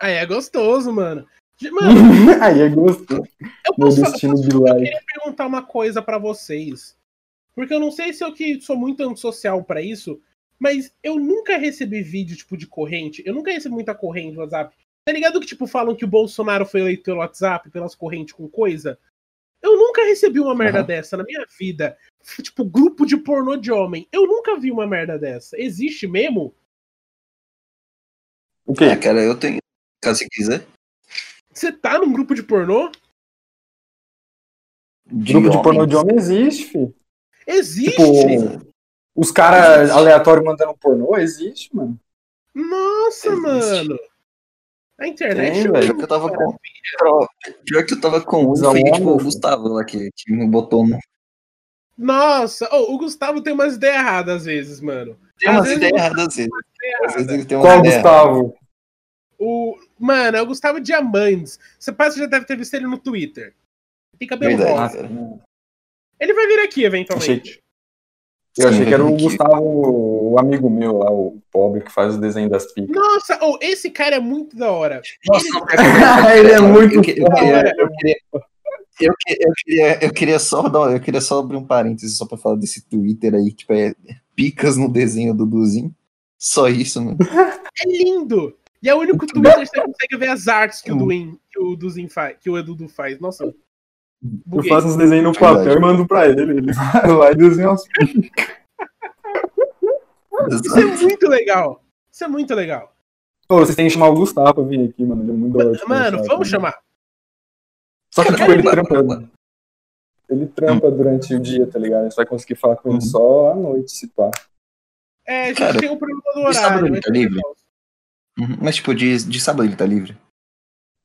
Aí é gostoso, mano. Mano, Aí é gostoso. eu Meu posso, eu destino posso- de eu live. queria perguntar uma coisa pra vocês. Porque eu não sei se eu que sou muito antissocial pra isso, mas eu nunca recebi vídeo, tipo, de corrente. Eu nunca recebi muita corrente no WhatsApp. Tá ligado que, tipo, falam que o Bolsonaro foi eleito pelo WhatsApp, pelas correntes com coisa? Eu nunca recebi uma merda Aham. dessa na minha vida. Tipo, grupo de pornô de homem. Eu nunca vi uma merda dessa. Existe mesmo? O É, quê? cara, eu tenho. Caso você quiser. Você tá num grupo de pornô? Grupo de pornô homens. de homem existe, filho. Existe! Tipo, os caras aleatórios mandando pornô, existe, mano. Nossa, Existe. mano! A internet Tem, é velho. Pior que eu tava com. Pior que eu tava com um, foi tipo o alunos. Gustavo lá que, que me botou no. Nossa, oh, o Gustavo tem umas ideias erradas às vezes, mano. Tem Às umas ideias erradas às vezes. Qual Gustavo? O, mano, é o Gustavo Diamantes. Você parece que já deve ter visto ele no Twitter. Tem cabelo Verdade. rosa. cara. Ele vai vir aqui eventualmente. Eu achei que era o aqui. Gustavo, o amigo meu lá, o pobre que faz o desenho das picas. Nossa, oh, esse cara é muito da hora. Nossa, Ele- Ele é muito eu, queria, eu, queria, eu, que- eu queria, eu queria só dar, eu queria só abrir um parênteses só pra falar desse Twitter aí, tipo, é picas no desenho do Duzinho. Só isso, mano. É lindo! E é o único Twitter que você consegue ver as artes que o Duin, que o Duzin faz, que o Edudu faz. Nossa. Eu buguei. faço uns desenhos no Verdade. papel e mando pra ele. Ele vai lá e desenha umas Isso é muito legal. Isso é muito legal. Pô, vocês têm que chamar o Gustavo pra vir aqui, mano. Ele é muito de Mano, vamos cara. chamar. Só que, tipo, ele trampa. Ele trampa durante o dia, tá ligado? Você vai conseguir falar com ele Uhum. só à noite, se pá. É, a gente Cara, tem o problema do e sábado horário. ele tá livre? Uhum. Mas, tipo, de, de sábado ele tá livre.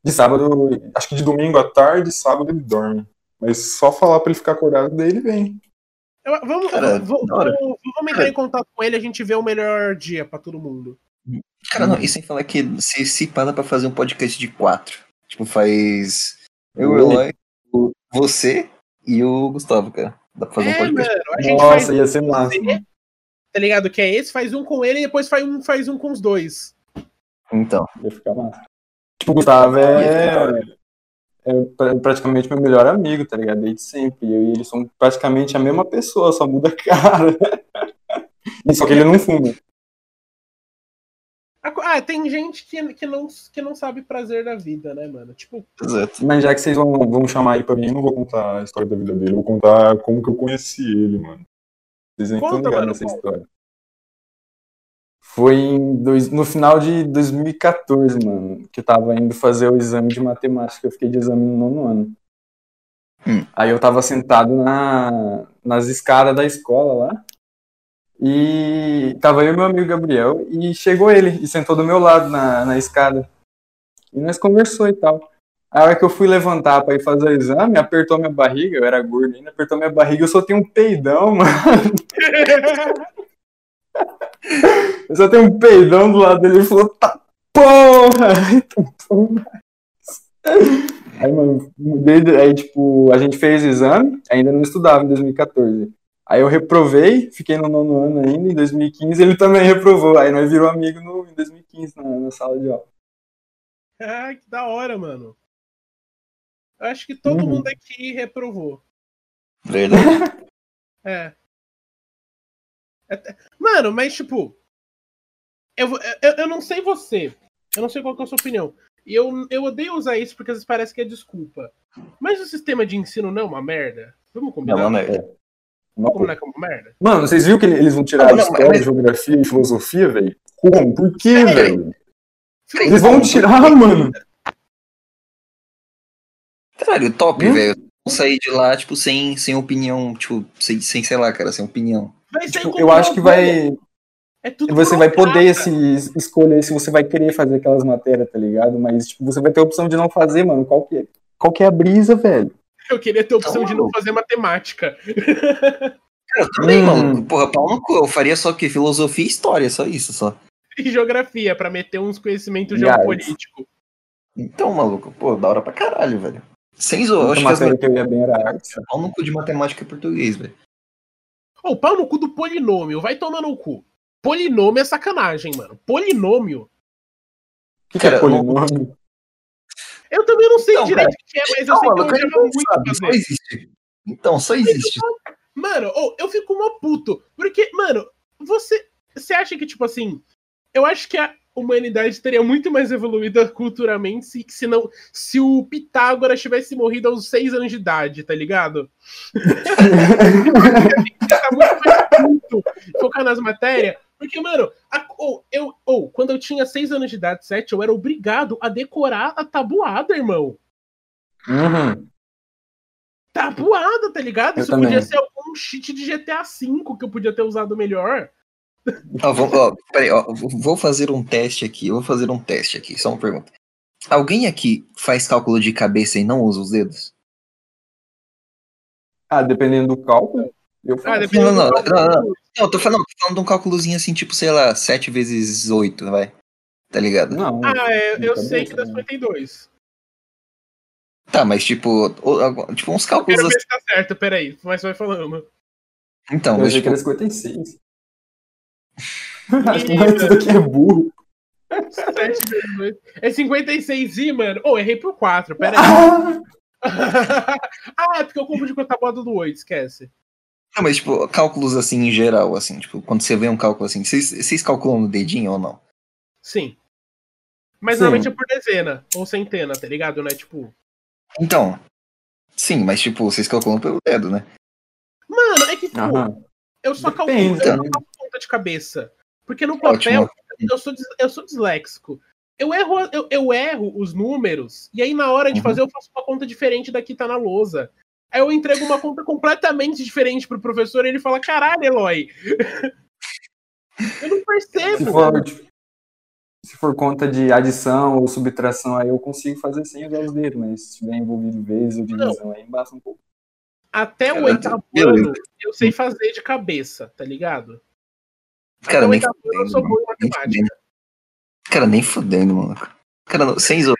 De sábado, acho que de domingo à tarde, sábado ele dorme. Mas só falar pra ele ficar acordado, daí ele vem. Eu- Vamos, Cara, vamos, vamos- vamos entrar em contato com ele e a gente vê o melhor dia pra todo mundo. Cara, não, e sem falar que se, se pá, dá pra fazer um podcast de quatro. Tipo, faz eu, o. Eloy, você e o Gustavo, cara. Dá pra fazer um É, podcast. mano, a gente Nossa, faz ia ser um massa. você, tá ligado? Que é esse, faz um com ele e depois faz um, faz um com os dois. Então, Ia ficar massa. Tipo, o Gustavo é, é pra- praticamente meu melhor amigo, tá ligado? Desde sempre. Eu e ele somos praticamente a mesma pessoa, só muda a cara. Só que ele não fuma. Ah, tem gente que, que, não, que não sabe prazer da vida, né, mano? Tipo, exato. Mas já que vocês vão, vão chamar ele pra mim, eu não vou contar a história da vida dele. Eu vou contar como que eu conheci ele, mano. Vocês nem estão ligados nessa história. Foi em dois, no final de 2014, mano, que eu tava indo fazer o exame de matemática. Eu fiquei de exame no nono ano. Hum. Aí eu tava sentado na, nas escadas da escola lá. E tava eu e meu amigo Gabriel. E chegou ele e sentou do meu lado na, na escada. E nós conversou e tal. A hora que eu fui levantar pra ir fazer o exame, apertou minha barriga, eu era gordo ainda, apertou minha barriga, eu só tenho um peidão, mano. Eu só tenho um peidão do lado dele, ele falou, tá porra! Aí, mano, desde, aí, tipo, a gente fez o exame, ainda não estudava em 2014. Aí eu reprovei, fiquei no nono ano ainda, em 2015 ele também reprovou. Aí nós virou amigo no, em 2015 na, na sala de aula. ah, que da hora, mano. Eu acho que todo Uhum. mundo aqui reprovou. Verdade. É. É- Mano, mas tipo. Eu, eu, eu não sei você. Eu não sei qual que é a sua opinião. E eu, eu odeio usar isso porque às vezes parece que é desculpa. Mas o sistema de ensino não é uma merda? Vamos combinar? não, merda. Uma Vamos combinar que é uma merda? Mano, vocês viram que eles vão tirar Não, não, história, mas- geografia e filosofia, velho? Como? Por quê, É. velho? Eles vão tirar, mano. Caralho, top, Hum? velho. Sair de lá, tipo, sem, sem opinião, tipo, sem, sem, sei lá, cara, sem opinião. Tipo, eu acho que vai. É tudo Você vai poder se escolher se você vai querer fazer aquelas matérias, tá ligado? Mas tipo, você vai ter a opção de não fazer, mano. Qual que é, qual que é a brisa, velho? Eu queria ter a opção Tá de não maluco. fazer matemática. Cara, eu também, Hum. maluco. Porra, pau no cu. Eu faria só o quê? Filosofia e história, só isso, só. E geografia, pra meter uns conhecimentos geopolíticos. Então, maluco, pô, da hora pra caralho, velho. Sem zoar, acho que as que eu ia bem era arte. pau no cu de matemática e português, velho. Ô, pau no cu do polinômio, vai tomar no cu. Polinômio é sacanagem, mano. Polinômio. O que, que é polinômio? Eu também não sei Não, direito o que é, mas eu Não, sei que maluco, eu não muito sabe, só existe. Então, só existe. Mano, ô, eu fico mó puto. Porque, mano, você. Você acha que, tipo assim. Eu acho que a humanidade teria muito mais evoluída culturalmente se, se, não, se o Pitágoras tivesse morrido aos seis anos de idade, tá ligado? tá muito mais focar nas matérias. Porque, mano, a- ô, eu, ô, quando eu tinha seis anos de idade, sete, eu era obrigado a decorar a tabuada, irmão. Uhum. Tabuada, tá ligado? Eu Isso podia também. ser algum cheat de GTA V que eu podia ter usado melhor. Ó, vou, ó, peraí, ó, vou- fazer um teste aqui. Eu vou fazer um teste aqui, só uma pergunta. Alguém aqui faz cálculo de cabeça e não usa os dedos? Ah, dependendo do cálculo, eu faço. Ah, dependendo Não, não, do- não, não. Não, eu tô falando, tô falando de um cálculozinho assim, tipo, sei lá, 7 vezes 8, vai. Tá ligado? Não. Ah, é, eu cabeça, sei que dá né? 52. Tá, mas tipo, o- tipo uns cálculos Quero ver assim. se tá certo, peraí. Mas vai falando. Então, Eu mas achei que tipo, era 56. Acho que mais tudo aqui é burro. 7 vezes 8. É 56 e, mano. Ô, errei por 4, peraí. Ah! ah, é porque eu confundi com a tabuada do 8, esquece. não, mas tipo, cálculos assim em geral, assim, tipo, quando você vê um cálculo assim, vocês, vocês calculam no dedinho ou não? Sim. Mas Sim. normalmente é por dezena ou centena, tá ligado? Não é tipo. Então, sim, mas tipo, vocês calculam pelo dedo, né? Mano, é que, pô, Aham. eu só calculo, Depende, eu não de cabeça. Porque no papel, Ótimo. eu sou, eu sou disléxico. Eu erro, eu, eu erro os números, e aí na hora de Uhum. fazer eu faço uma conta diferente da que tá na lousa. Aí eu entrego uma conta completamente diferente pro professor e ele fala: caralho, Eloy. eu não Se percebo. for, tipo, se for conta de adição ou subtração, aí eu consigo fazer sem usar os dedos, mas se tiver envolvido vezes ou divisão, aí embaça um pouco. Até o oitavo ano eu sei fazer de cabeça, tá ligado? Cara, nem oitavo ano eu fudendo, sou mano. bom em Nem matemática. fudendo. Cara, nem fudendo, mano. Cara, não, sem zo-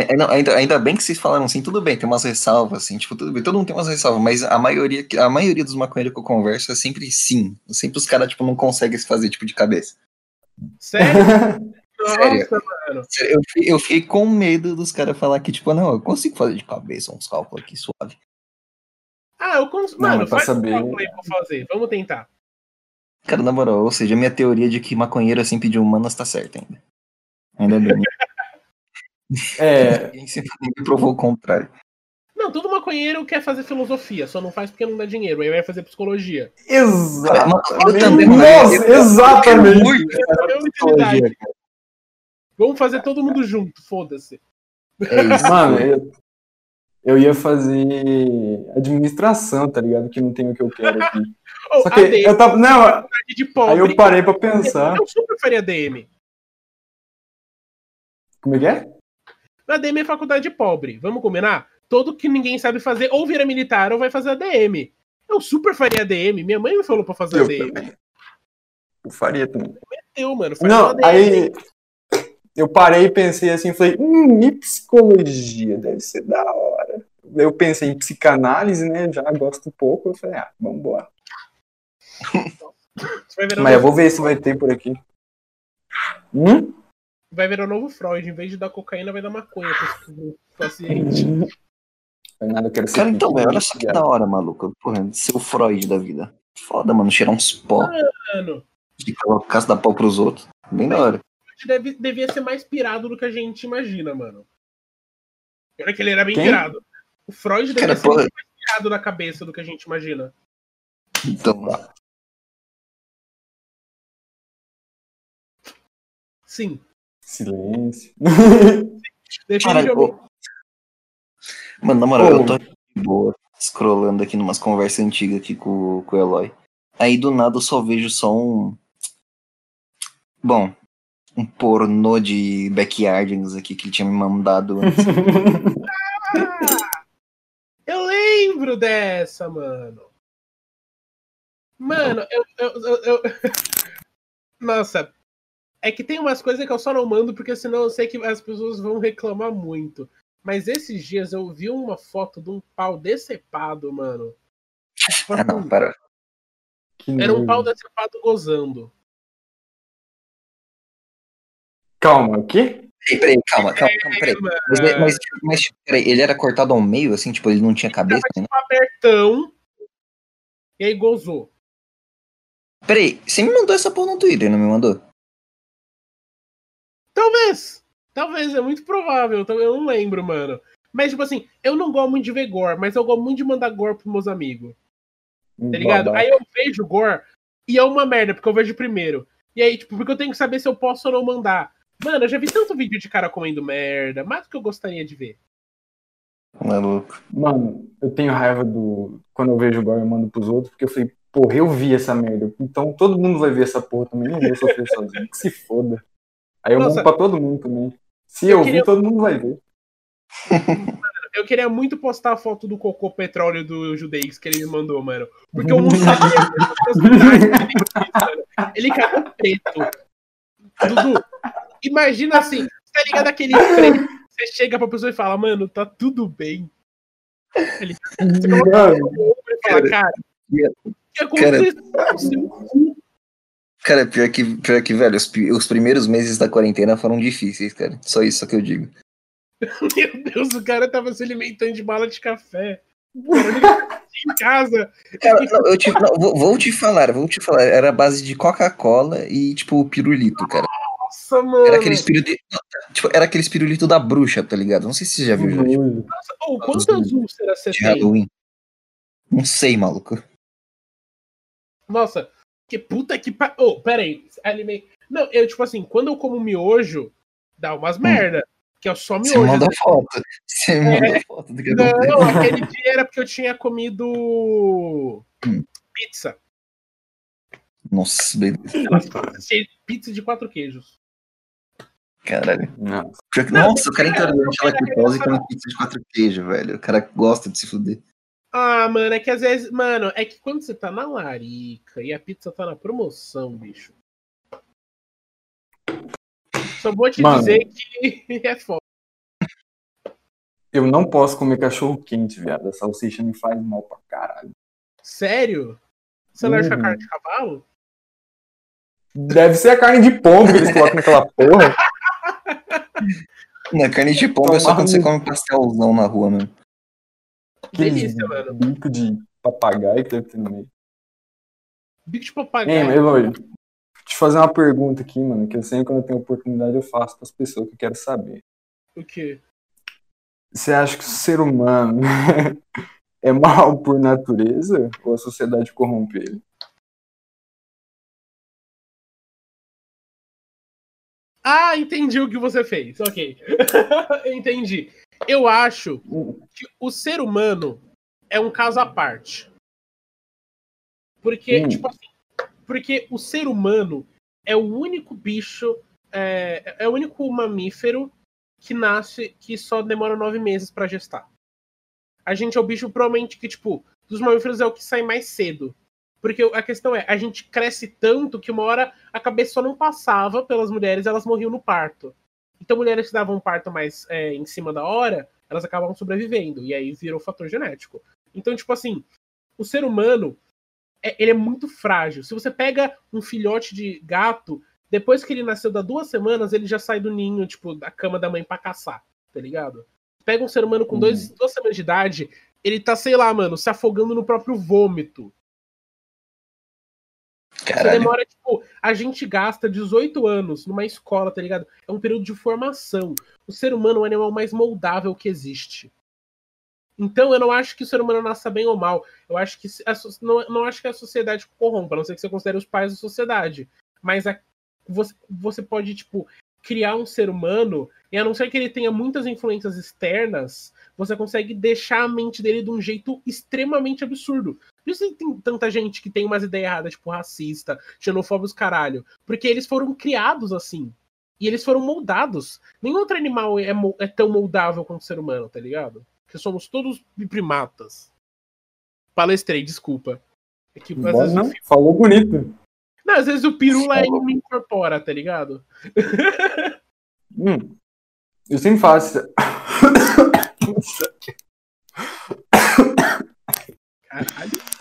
é- é, não, ainda, ainda bem que vocês falaram assim, tudo bem, tem umas ressalvas, assim, tipo, tudo bem, todo mundo tem umas ressalvas, mas a maioria, a maioria dos maconheiros que eu converso é sempre sim. Sempre os caras, tipo, não conseguem se fazer, tipo, de cabeça. Sério? Sério? Nossa, mano. Sério, Eu, eu fiquei com medo dos caras falar que, tipo, não, eu consigo fazer de cabeça uns cálculos aqui suave. Ah, eu consigo. Não, Mano, mas pra faz um saber- cálculo aí pra fazer. Vamos tentar. Cara, na moral, ou seja, a minha teoria de que maconheiro é sempre de humanas tá certa ainda. Ainda bem. É, Ninguém sempre provou o contrário. Não, todo maconheiro quer fazer filosofia, só não faz porque não dá dinheiro. Aí vai fazer psicologia. exatamente. Nossa, exatamente. Muito É. Vamos fazer todo mundo junto, foda-se. É isso. Mano, eu, eu ia fazer administração, tá ligado? Que não tem o que eu quero aqui. Oh, Só que ADM, eu tava. Não, faculdade de pobre. aí eu parei pra pensar. Eu super faria ADM. Como é que é? ADM é faculdade de pobre. Vamos combinar? Todo que ninguém sabe fazer, ou vira militar ou vai fazer ADM. Eu super faria ADM. Minha mãe me falou pra fazer Eu ADM. também. Eu faria também. Eu, mano, Não, ADM. aí eu parei e pensei assim, falei, hum, e psicologia? Deve ser da hora. Eu pensei em psicanálise, né? Já gosto um pouco. Eu falei, ah, vai virar, Mas eu vou ver se vai ter por aqui. Hum? vai virar o novo Freud. Em vez de dar cocaína, vai dar maconha pro paciente. Não é nada, eu quero ser Cara, então, velho, olha só que da hora, maluco. Porra, ser o Freud da vida. Foda, mano, cheirar uns pó Mano, de colocar dar pau pros outros. Bem da hora. Deve, devia ser mais pirado do que a gente imagina, mano. Olha que ele era bem Quem? pirado. O Freud devia Cara, ser porra. muito mais pirado na cabeça do que a gente imagina. Então, Sim. Silêncio. Definitivamente. Mano, na moral, Ô. eu tô aqui de boa, scrollando aqui numas conversas antigas aqui com, com o Eloy. Aí do nada eu só vejo só um. Bom, um pornô de backyardings aqui que ele tinha me mandado antes. Eu lembro dessa, mano. Mano, eu, eu, eu, eu- Nossa. É que tem umas coisas que eu só não mando, porque senão eu sei que as pessoas vão reclamar muito. Mas esses dias eu vi uma foto de um pau decepado, mano. Ah, não, para. Que Era um pau decepado gozando. Calma, o quê? Peraí, peraí, calma, calma, calma, peraí. Mas, mas, mas, peraí, ele era cortado ao meio, assim, tipo, ele não tinha cabeça, né? tipo, abertão. E aí gozou. Peraí, você me mandou essa porra no Twitter, não me mandou? Talvez. Talvez, é muito provável. então Eu não lembro, mano. Mas, tipo assim, eu não gosto muito de ver gore, mas eu gosto muito de mandar gore pros meus amigos. Tá ligado? Babaca. Aí eu vejo gore e é uma merda, porque eu vejo primeiro. E aí, tipo, porque eu tenho que saber se eu posso ou não mandar. Mano, eu já vi tanto vídeo de cara comendo merda, mais do que eu gostaria de ver. Maluco. Mano, eu tenho raiva do. Quando eu vejo agora, eu mando pros outros, porque eu falei, porra, eu vi essa merda. Então todo mundo vai ver essa porra também. Não vou sofrer sozinho. Que se foda. Aí eu Nossa. mando pra todo mundo também. Se Eu eu, queria- vi, todo mundo vai ver. Eu queria muito postar a foto do cocô petróleo do Judeix que ele me mandou, mano. Porque eu não sabia. mano. Ele cagou preto. Dudu, imagina assim, tá ligado aquele preto? Você chega pra pessoa e fala, mano, tá tudo bem. Ele, você coloca ombro e fala, cara, o que aconteceu com o seu cu? Cara, pior que, pior que velho, os, os primeiros meses da quarentena foram difíceis, cara. Só isso que eu digo. Meu Deus, o cara tava se alimentando de bala de café. Em casa. Cara, não, eu te, não, vou, vou te falar, vou te falar. Era a base de Coca-Cola e, tipo, pirulito, cara. Nossa, mano. Era aquele pirulito. Tipo, era aquele pirulito da bruxa, tá ligado? Não sei se você já viu, já, tipo, nojo. Ô, quantas úlceras você tem? Halloween. Não sei, maluco. Nossa, que puta que pa... Oh, pera aí. Anime... Não, eu, tipo assim, quando eu como miojo, dá umas merda. Que é só Hum. Você miojo. manda né? foto. Você manda foto do que. Não, aquele dia era porque eu tinha comido Hum. pizza. Nossa, beleza. Pizza de quatro queijos. Caralho. Não. Pior que- Não, Nossa, o cara intolerante à lactose e come pizza de quatro queijos, velho. O cara gosta de se fuder. Ah, mano, é que às vezes, mano, é que quando você tá na larica e a pizza tá na promoção, bicho. Só vou te Mano. dizer que é foda. Eu não posso comer cachorro quente, viado. A salsicha me faz mal pra caralho. Sério? Você não acha Uhum. carne de cavalo? Deve ser a carne de pombo que eles colocam naquela porra. Na carne de pombo é só quando você come pastelzão na rua, mano. Que delícia, mano. bico de papagaio que deve ter no meio. Bico de Ei, papagaio. Eloy, deixa eu te fazer uma pergunta aqui, mano, que eu sempre quando eu tenho oportunidade eu faço pras pessoas que eu quero saber. O quê? Você acha que o ser humano é mal por natureza ou a sociedade corrompe ele? Ah, entendi o que você fez. Ok. entendi. Eu acho que o ser humano é um caso à parte. Porque, Hum. tipo assim, porque o ser humano é o único bicho, é, é o único mamífero que nasce, que só demora nove meses pra gestar. A gente é o bicho, provavelmente, que, tipo, dos mamíferos é o que sai mais cedo. Porque a questão é, a gente cresce tanto que uma hora a cabeça só não passava pelas mulheres, elas morriam no parto. Então, mulheres que davam um parto mais é, em cima da hora, elas acabavam sobrevivendo. E aí virou fator genético. Então, tipo assim, o ser humano, é- ele é muito frágil. Se você pega um filhote de gato, depois que ele nasceu, dá duas semanas, ele já sai do ninho, tipo, da cama da mãe pra caçar, tá ligado? Pega um ser humano com dois, duas semanas de idade, ele tá, sei lá, mano, se afogando no próprio vômito. Você Caralho. demora, tipo, a gente gasta 18 anos numa escola, tá ligado? É um período de formação. O ser humano é o animal mais moldável que existe. Então, eu não acho que o ser humano nasça bem ou mal. Eu acho que a não, não acho que a sociedade corrompa, a não ser que você considere os pais da sociedade. Mas a- você, você pode, tipo, criar um ser humano, e a não ser que ele tenha muitas influências externas, você consegue deixar a mente dele de um jeito extremamente absurdo. Por isso que tem tanta gente que tem umas ideias erradas, tipo racista, xenofóbicos, caralho. Porque eles foram criados assim. E eles foram moldados. Nenhum outro animal é, é tão moldável quanto o ser humano, tá ligado? Porque somos todos primatas. Palestrei, desculpa. É que, Bora, vezes, não, fi- falou bonito. não, às vezes o pirula Falou. não incorpora, tá ligado? Hum, eu sempre faço. Caralho.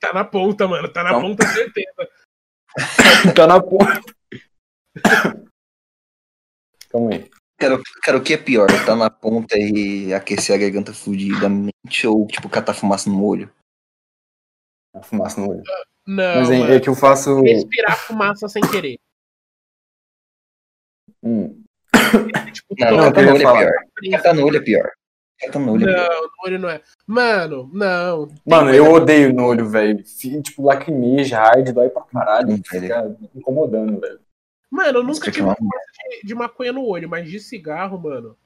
Tá na ponta, mano. Tá na Não. ponta, certeza. tá na porta. Calma aí. Cara, cara, o que é pior? Tá na ponta e aquecer a garganta fudidamente ou, tipo, catar fumaça no olho? A fumaça no olho. Não, Mas é, mano. é que eu faço. Respirar fumaça sem querer. Hum, Tipo, Não, Não, catar no olho é falar. pior. Catar no olho é pior. Catar no olho é. Não, no olho não é. Mano, não. Mano, coisa- eu odeio no olho, velho. Tipo, lacrimeja, arde, dói pra caralho. Hum, velho. Fica incomodando, velho. Mano, eu nunca tive é uma de, de maconha no olho, mas de cigarro, mano.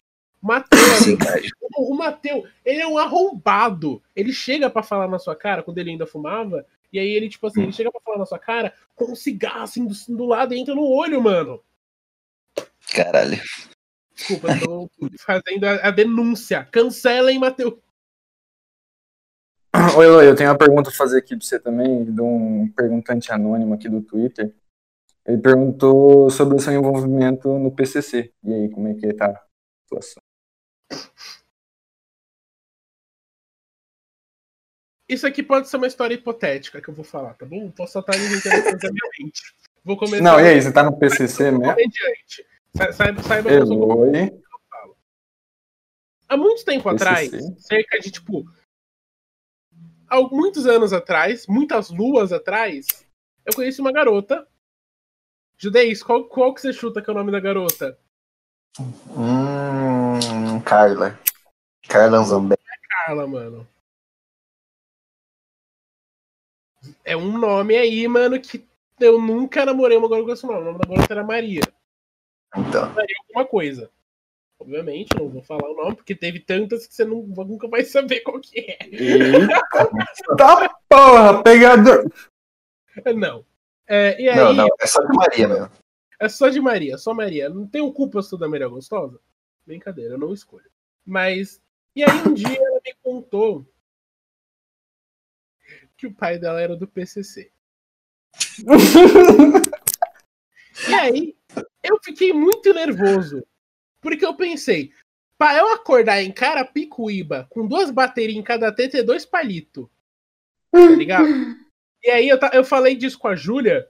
Cara. o, o Matheus, ele é um arrombado. Ele chega pra falar na sua cara, quando ele ainda fumava, e aí ele, tipo assim, ele chega pra falar na sua cara com um cigarro assim do, do lado e entra no olho, mano. Caralho. Desculpa, eu tô fazendo a, a denúncia. Cancelem, Matheus. Oi, Eloy, eu tenho uma pergunta pra fazer aqui pra você também, de um perguntante anônimo aqui do Twitter. Ele perguntou sobre o seu envolvimento no PCC. E aí, como é que tá a situação? Isso aqui pode ser uma história hipotética que eu vou falar, tá bom? Posso soltar interessantes da minha mente. Vou começar. Não, e aí, você tá no PCC mesmo? comediante. Sa- Saiba, saiba que eu. Eloy, Há muito tempo PCC. atrás, cerca de tipo. Há muitos anos atrás, muitas luas atrás, eu conheci uma garota. Judeis, qual, qual que você chuta que é o nome da garota? Hum, Carla. Carla Zambé. Carla, mano. É um nome aí, mano, que eu nunca namorei uma garota com esse nome. O nome da garota era Maria. Então. Alguma coisa. Obviamente, não vou falar o nome, porque teve tantas que você não- nunca vai saber qual que é. Eita tá porra, pegador! Não. É, e aí, Não, não, é só de Maria mesmo. É só de Maria, só Maria. Não tenho culpa se da Maria Gostosa. Brincadeira, eu não escolho. Mas. E aí um dia ela me contou que o pai dela era do PCC. E aí eu fiquei muito nervoso. Porque eu pensei, pra eu acordar em Carapicuíba com duas baterias em cada teta e dois palitos. Tá ligado? E aí eu, eu falei disso com a Júlia.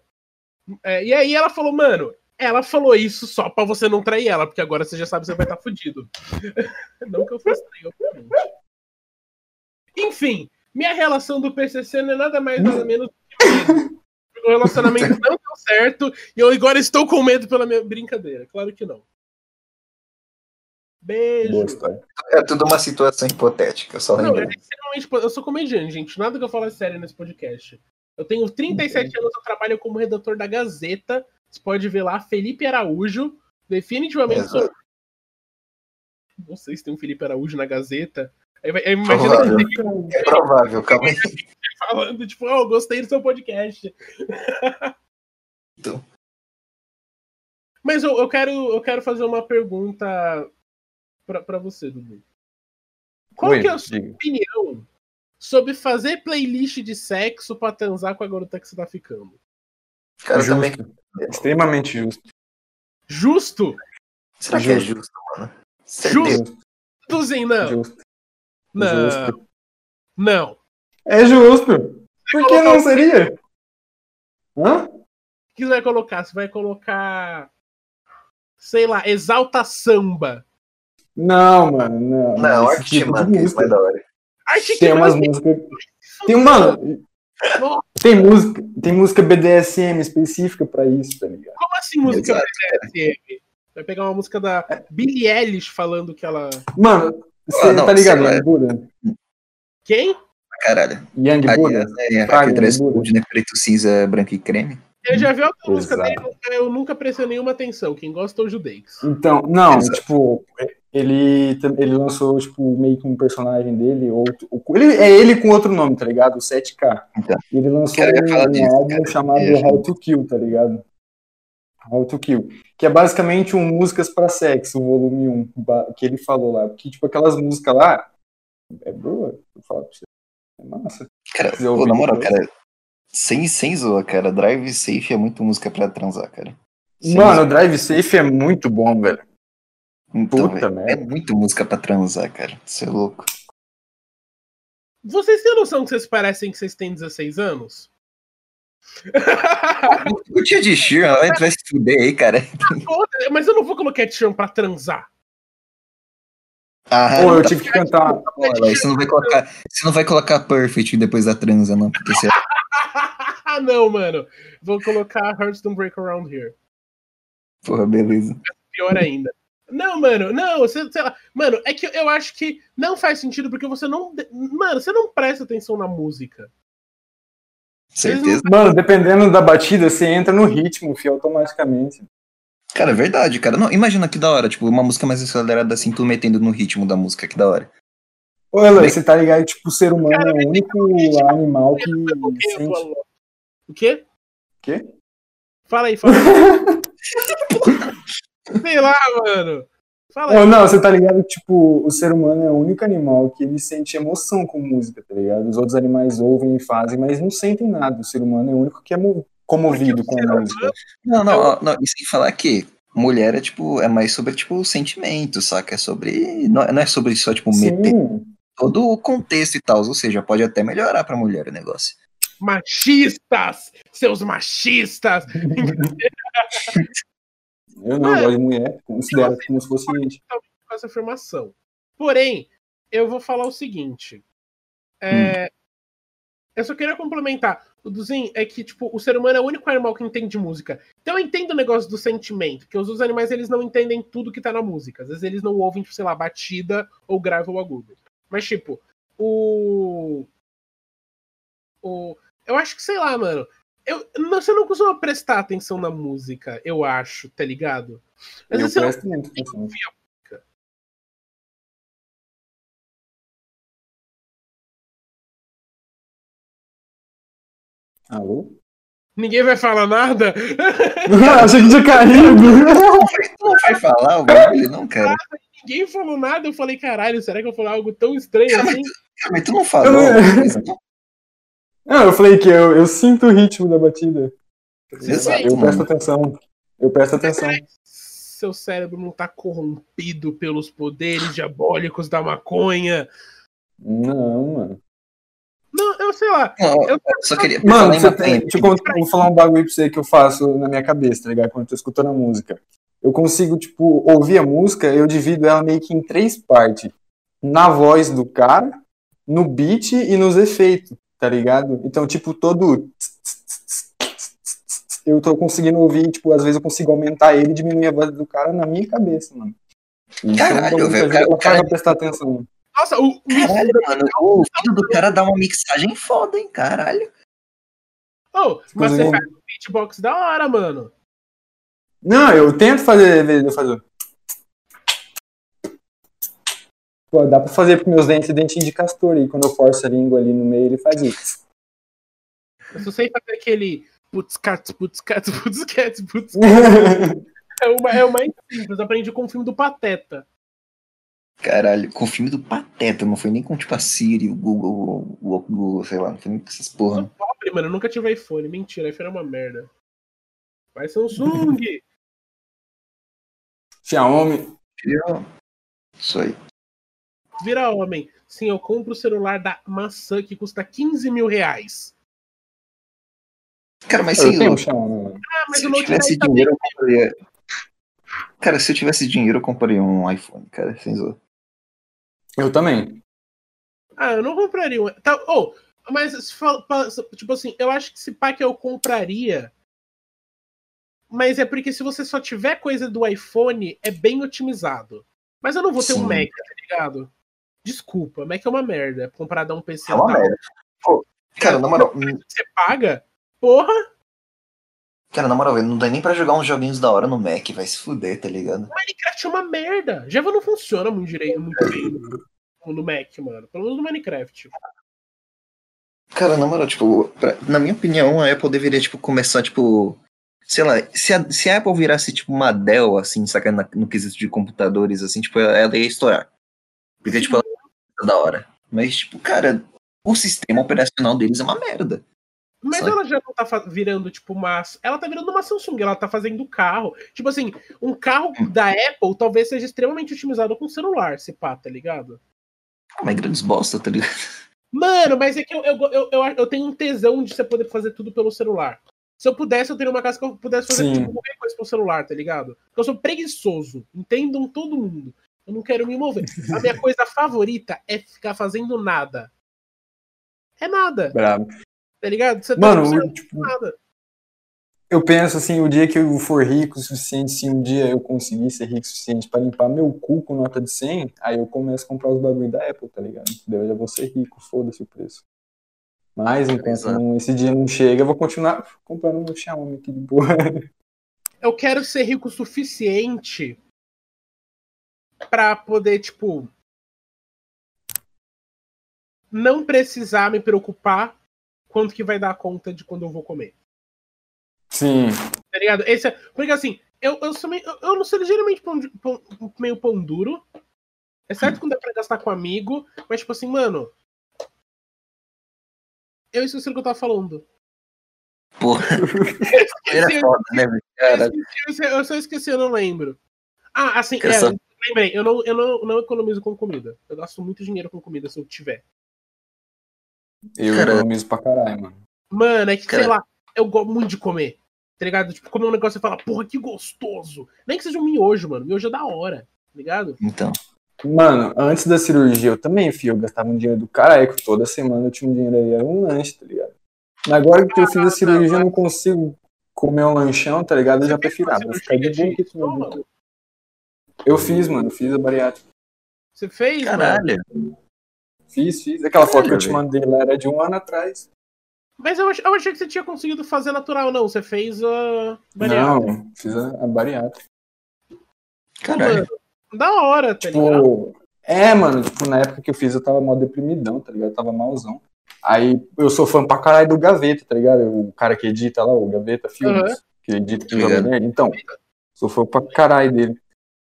é, e aí ela falou, mano, ela falou isso só pra você não trair ela, porque agora você já sabe que você vai estar fudido. não que eu fosse trair, obviamente. Enfim, minha relação do PCC não é nada mais nada menos do que. O relacionamento não deu certo e eu agora estou com medo pela minha brincadeira. Claro que não. Beijo. É tudo uma situação hipotética, só Não, é lembrando. Eu sou comediante, gente. Nada que eu falo é sério nesse podcast. Eu tenho 37 anos, eu trabalho como redator da Gazeta. Você pode ver lá, Felipe Araújo. Definitivamente sou. Não sei se tem um Felipe Araújo na Gazeta. Imagina Provável. que É provável, calma aí. falando, tipo, oh, gostei do seu podcast. Então. Mas eu, eu quero, eu quero fazer uma pergunta pra, pra você, Dudu. Qual Oi, que é a sua diga. opinião sobre fazer playlist de sexo pra transar com a garota que você tá ficando? Cara, Justo. também. Extremamente justo. Justo? Será que é Justo. justo, mano? Certeza. Justo. Duzinho, não. Justo. Não. Justo. Não. É justo. Por que não seria? Hã? O que você vai colocar? Você vai colocar. Sei lá, exalta samba. Não, mano, não. Não, Arte tipo é mais da hora. Arte Tem umas que músicas. Tem, mano, tem música, tem música BDSM específica pra isso, tá ligado? Como assim música Exato, BDSM? Vai pegar uma música da Billie Eilish falando que ela. Mano, você Ah, tá ligado. Young Buda? Quem? Caralho. Young Aquele dress Buda. code, né? Preto, cinza, branco e creme. Eu já vi outra música dele, eu nunca prestei nenhuma atenção. Quem gosta é o Judeix. Então, não, Exato. tipo, ele, ele lançou, tipo, meio que um personagem dele, outro. Ele, é ele com outro nome, tá ligado? O 7K. Então. Ele lançou eu falar um, disso, álbum cara. chamado É. How to Kill, tá ligado? How to Kill. Que é basicamente um Músicas pra Sexo, volume 1, ba- que ele falou lá. Que, tipo, aquelas músicas lá, É boa, eu falo pra você. É massa. Cara, quiser pô, ouvir na moral, depois. cara, sem, sem zoa, cara, Drive Safe é muito música pra transar, cara. Sem Mano, o zoa. Drive Safe é muito bom, velho. Então, puta velho, merda. é muito música pra transar, cara. Você é louco. Vocês têm noção que vocês parecem que vocês têm 16 anos? O tia de Sheeran, vai vai se fuder aí, cara. Foda, Mas eu não vou colocar Ed Sheeran pra transar. Ah, Pô, eu tá tive que cantar. Você não vai colocar, você não vai colocar Perfect depois da transa, não, porque você Ah, não, mano. Vou colocar Hearts Don't Break Around Here. porra, beleza. Pior ainda. Não, mano, não, você, sei lá. Mano, é que eu acho que não faz sentido porque você não. Mano, você não presta atenção na música. Certeza. Mano, dependendo da batida, você entra no ritmo, fio, automaticamente. Cara, é verdade, cara. Não, imagina que da hora, tipo, uma música mais acelerada assim, tu metendo no ritmo da música, que da hora. Ô, Elan, você tá ligado? Tipo, o ser humano é o único animal que O quê, sente. O quê? Quê? Fala aí, fala aí. Sei lá, mano. Fala aí. Não, você tá ligado que, tipo, o ser humano é o único animal que ele sente emoção com música, tá ligado? Os outros animais ouvem e fazem, mas não sentem nada. O ser humano é o único que é mo- comovido com a música. Não, não, não, e sem falar que mulher é tipo, é mais sobre, tipo, sentimento, saca? É sobre. Não, é- não é sobre só, tipo, meter Sim, todo o contexto e tal. Ou seja, pode até melhorar pra mulher o negócio. Machistas! Seus machistas! eu não gosto de mulher, considero como se fosse gente. com essa afirmação. Porém, eu vou falar o seguinte. É, Eu só queria complementar. O Duzin é que, tipo, o ser humano é o único animal que entende música. Então eu entendo o negócio do sentimento, que os outros animais eles não entendem tudo que tá na música. Às vezes eles não ouvem, tipo, sei lá, batida ou grave ou agudo. Mas, tipo, o. Eu acho que, sei lá, mano. Eu, não, você não costuma prestar atenção na música, eu acho, tá ligado? Às Eu você não presto muito atenção. Alô? Ninguém vai falar nada? Achei que tinha caído. Não vai falar o bagulho, não, cara? Ninguém falou nada. Eu falei, caralho, será que eu falei algo tão estranho assim? Mas tu não falou. Eu Não, eu falei que eu, eu sinto o ritmo da batida. Exato, Eu presto atenção. Eu presto atenção. Seu cérebro não tá corrompido pelos poderes diabólicos da maconha. Não, mano. Não, eu sei lá. Não, Eu- só queria. Mano, você tem, deixa eu contar- vou falar um bagulho pra você que eu faço na minha cabeça, tá ligado? Quando eu tô escutando a música. Eu consigo, tipo, ouvir a música, eu divido ela meio que em três partes. Na voz do cara, no beat e nos efeitos, tá ligado? Então, tipo, todo. Eu tô conseguindo ouvir, tipo, às vezes eu consigo aumentar ele e diminuir a voz do cara na minha cabeça, mano. Um Caralho, velho, cara- o cara- prestar atenção. Nossa, o. Caralho, mano, o filho do cara dá uma mixagem foda, hein, caralho. Oh, mas você faz um beatbox da hora, mano. Não, eu tento fazer. Eu fazer. Pô, dá pra fazer com meus dentes dentinho de castor e quando eu forço a língua ali no meio, ele faz isso. Eu só sei fazer aquele. Putz, cats, putz, cats, putz, cats, putz. É o, ma- é o mais simples. Aprendi com o filme do Pateta. Caralho, com o filme do Pateta, não foi nem com tipo a Siri, o Google, o, o Google, sei lá, não foi nem com essas Eu porra. sou pobre, mano. Eu nunca tive iPhone. Mentira, iPhone é uma merda. Vai Samsung. Xiaomi. Isso aí. Vira homem. Sim, eu compro o celular da maçã que custa 15 mil reais. Cara, mas Eu sem tenho um mano. Ah, mas se o eu tivesse 10 tá dinheiro, eu compraria. Cara, se eu tivesse dinheiro, eu compraria um iPhone, cara, sem zoar. Eu também. Ah, eu não compraria um. Tá, oh, mas tipo assim, eu acho que esse pack eu compraria. Mas é porque se você só tiver coisa do iPhone, é bem otimizado. Mas eu não vou ter um Sim. Mac, tá ligado? Desculpa, Mac é uma merda. Comparado a um PC É uma tal. merda. Pô, cara, na moral, hum, Você paga? Porra! cara, na moral, não dá nem pra jogar uns joguinhos da hora no Mac, vai se fuder, tá ligado? Minecraft é uma merda. Java não funciona muito, direito, muito bem no, Mac, mano. Pelo menos no Minecraft. Cara, na moral, tipo, pra- na minha opinião, a Apple deveria, tipo, começar, tipo. Sei lá, se a, se a Apple virasse, tipo, uma Dell, assim, saca, na- no quesito de computadores, assim, tipo, ela ia estourar. Porque, tipo, ela é da hora. Mas, tipo, cara, o sistema operacional deles é uma merda. Mas Sabe? ela já não tá virando, tipo, uma. Ela tá virando uma Samsung, ela tá fazendo carro. Tipo assim, um carro Hum. da Apple talvez seja extremamente otimizado com celular, se pá, tá ligado? Ah, Mas grandes bosta, tá ligado? Mano, mas é que eu, eu, eu, eu, eu tenho um tesão de você poder fazer tudo pelo celular. Se eu pudesse, eu teria uma casa que eu pudesse fazer tipo, qualquer coisa pelo celular, tá ligado? Porque eu sou preguiçoso. Entendam todo mundo. Eu não quero me mover. A minha coisa favorita é ficar fazendo nada. É nada, Bravo. tá ligado? Você tá Mano, fazendo o- tipo, nada. eu penso assim, o dia que eu for rico o suficiente, se um dia eu conseguir ser rico o suficiente pra limpar meu cu com nota de 100, aí eu começo a comprar os bagulho da Apple, tá ligado? Eu já vou ser rico, foda-se o preço. Mas enquanto não- esse dia não chega, eu vou continuar comprando meu Xiaomi aqui de boa. eu quero ser rico o suficiente pra poder, tipo, não precisar me preocupar quanto que vai dar conta de quando eu vou comer. Sim. Tá ligado? Esse é, porque assim, eu, eu, sou meio, eu, eu não sou ligeiramente pão, de- pão- meio pão duro. Exceto quando é pra gastar com amigo. Mas, tipo assim, mano. Eu esqueci o que eu tava falando. Porra, era Esqueci, foda, né, eu, eu só esqueci, eu não lembro. Ah, assim, é. Lembrei, eu não, eu não, não economizo com comida. Eu gasto muito dinheiro com comida se eu tiver. Eu Cara- economizo pra caralho, mano. Mano, é que, sei Cara- lá, eu gosto muito de comer. Tá ligado? Tipo, comer um negócio e falar, porra, que gostoso. Nem que seja um miojo, mano. Miojo é da hora. Tá ligado? então. Mano, antes da cirurgia eu também, filho, eu gastava um dinheiro do caralho, que toda semana eu tinha um dinheiro aí, era um lanche, tá ligado? Mas agora que eu fiz a cirurgia, eu não consigo comer um lanchão, tá ligado? Eu já prefiro, ah, vou ficar de boa aqui com. Eu fiz, mano, fiz a bariátrica. Você fez, mano? Caralho. Fiz, fiz. Aquela foto que eu te mandei lá era de um ano atrás. Mas eu, ach- eu achei que você tinha conseguido fazer natural, não. Você fez a bariátrica. Não, fiz a, a bariátrica. Caralho. Da hora, tá ligado? Tipo, é, mano, tipo, na época que eu fiz eu tava mal deprimidão, tá ligado? Eu tava malzão. Aí eu sou fã pra caralho do Gaveta, tá ligado? O cara que edita lá, o Gaveta Filmes, Aham. que edita Ligado. Jovem Nerd. Então, sou fã pra caralho dele.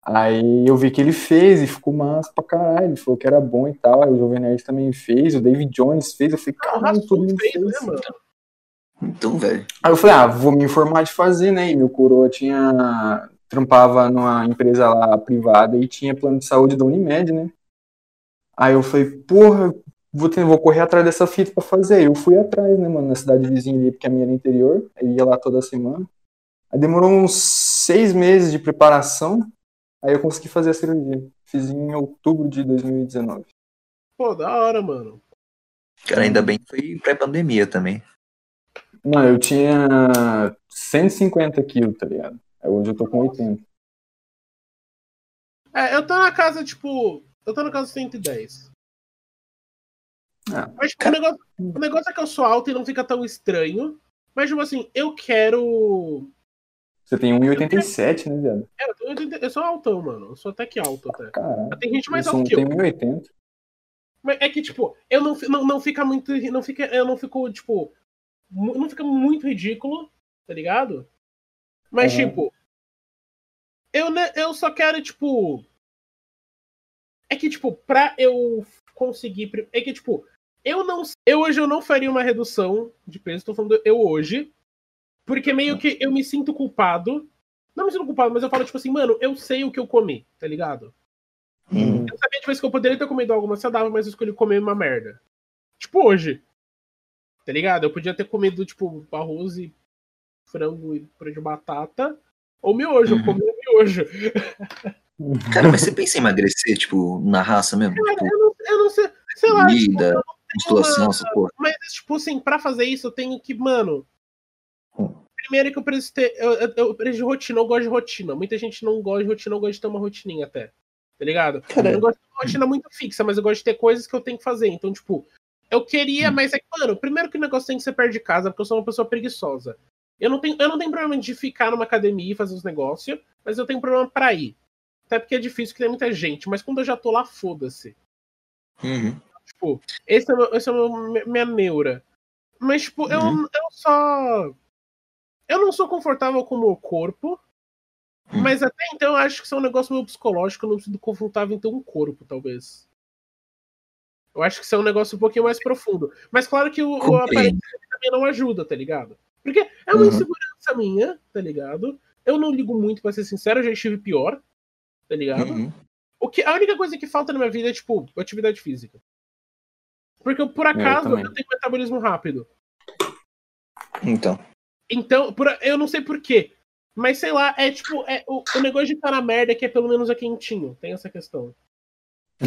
Aí eu vi que ele fez e ficou massa pra caralho. Ele falou que era bom e tal. Aí o Jovem Nerd também fez, o David Jones fez. Eu falei, caralho, todo Rassum mundo fez, fez. né, mano? Então, velho. Aí eu falei, ah, vou me informar de fazer, né? E meu coroa tinha. trampava numa empresa lá privada e tinha plano de saúde da Unimed, né? Aí eu falei, porra, vou, ter, vou correr atrás dessa fita pra fazer. Aí eu fui atrás, né, mano, na cidade vizinha ali, porque a minha era interior. Eu ia lá toda semana. Aí demorou uns seis meses de preparação. Aí eu consegui fazer a cirurgia. Fiz em outubro de 2019. Pô, da hora, mano. Cara, ainda bem que foi pré-pandemia também. Mano, eu tinha 150 quilos, tá ligado? Aí hoje eu tô com 80. É, eu tô na casa, tipo. Eu tô na casa 110. Ah, Mas, tipo, o, negócio, o negócio é que eu sou alto e não fica tão estranho. Mas, tipo assim, eu quero. Você tem 1,87, né, viado? É, eu, tenho 80 eu sou altão, mano. Eu sou até que alto, até. Caralho. Tem gente mais eu alto que eu. tenho 1,80. Mas é que, tipo, eu não, não, não fica muito. Não fica, eu não fico, tipo. Não fica muito ridículo, tá ligado? Mas, Uhum. tipo. Eu, eu só quero, tipo. É que, tipo, pra eu conseguir. É que, tipo, eu não. Eu hoje eu não faria uma redução de peso, tô falando eu hoje. Porque meio que eu me sinto culpado. Não me sinto culpado, mas eu falo, tipo assim, mano, eu sei o que eu comi, tá ligado? Uhum. Eu sabia de vez que eu poderia ter comido algo mais saudável, mas eu escolhi comer uma merda. Tipo hoje. Tá ligado? Eu podia ter comido, tipo, arroz e frango e purê de batata. Ou miojo, eu Uhum. comi um miojo. Cara, mas você pensa em emagrecer, tipo, na raça mesmo? Tipo, Eu não, eu não sei, sei lá, tipo, comida, musculação, essa porra. mas, tipo assim, pra fazer isso eu tenho que, mano. Hum. Primeiro que eu preciso ter. Eu, eu, eu preciso de rotina, eu gosto de rotina. Muita gente não gosta de rotina, eu gosto de ter uma rotininha até. Tá ligado? Cara, Eu não gosto de uma rotina muito fixa, mas eu gosto de ter coisas que eu tenho que fazer. Então, tipo, eu queria, Hum. mas é que, mano, primeiro que o negócio tem que ser perto de casa, porque eu sou uma pessoa preguiçosa. Eu não tenho, eu não tenho problema de ficar numa academia e fazer os negócios, mas eu tenho problema pra ir. Até porque é difícil, que tem muita gente. Mas quando eu já tô lá, foda-se. Uhum. Tipo, esse é, meu, esse é meu, minha neura. Mas, tipo, eu, Uhum. eu só. Eu não sou confortável com o meu corpo. Hum. Mas até então eu acho que isso é um negócio meio psicológico. Eu não me sinto confortável em ter um corpo, talvez. Eu acho que isso é um negócio um pouquinho mais profundo. Mas claro que o, o aparência também não ajuda, tá ligado? Porque é uma Uhum. insegurança minha, tá ligado? Eu não ligo muito, pra ser sincero, eu já estive pior, tá ligado? Uhum. O que, a única coisa que falta na minha vida é, tipo, atividade física. Porque eu, por acaso, também. eu tenho metabolismo rápido. Então. Então, por, eu não sei porquê. Mas sei lá, é tipo, é, o, o negócio de estar na merda é que é pelo menos é quentinho. Tem essa questão.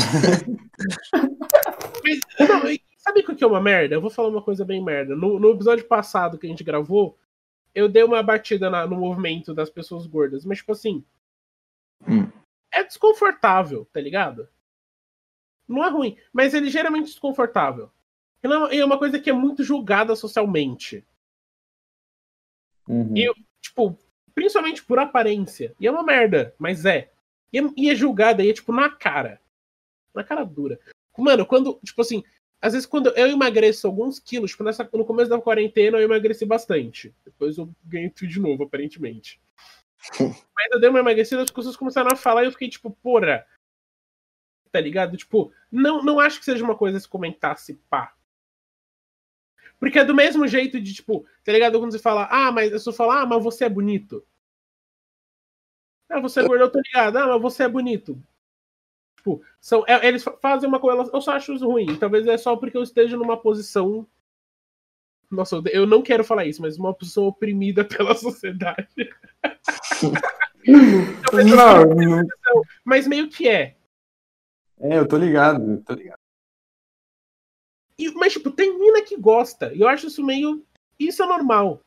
Mas, não, sabe o que é uma merda? Eu vou falar uma coisa bem merda. No, no episódio passado que a gente gravou, eu dei uma batida na- no movimento das pessoas gordas. Mas, tipo assim. Hum. É desconfortável, tá ligado? Não é ruim, mas é ligeiramente desconfortável. Não- e é uma coisa que é muito julgada socialmente. Uhum. E- Tipo, principalmente por aparência. E é uma merda, mas é. E é, e é julgada e é tipo na cara. Na cara dura. Mano, quando, tipo assim, às vezes quando eu emagreço alguns quilos, tipo, nessa, no começo da quarentena eu emagreci bastante. Depois eu ganhei tudo de novo, aparentemente. Mas eu dei uma emagrecida, as pessoas começaram a falar e eu fiquei tipo, porra. Tá ligado? Tipo, não, não acho que seja uma coisa se comentasse pá. Porque é do mesmo jeito de, tipo, tá ligado? Quando você fala, ah, mas eu só falo, ah, mas você é bonito. Ah, você é gordo, eu tô ligado. Ah, mas você é bonito. Tipo, são, é- eles fa- fazem uma coisa, eu só acho isso ruim. Talvez é só porque eu esteja numa posição. Nossa, eu- não quero falar isso, mas uma posição oprimida pela sociedade. Não, não- Mas meio que é. é, eu tô ligado, eu tô ligado. E- mas, tipo, tem mina que gosta. E eu acho isso meio. Isso é normal.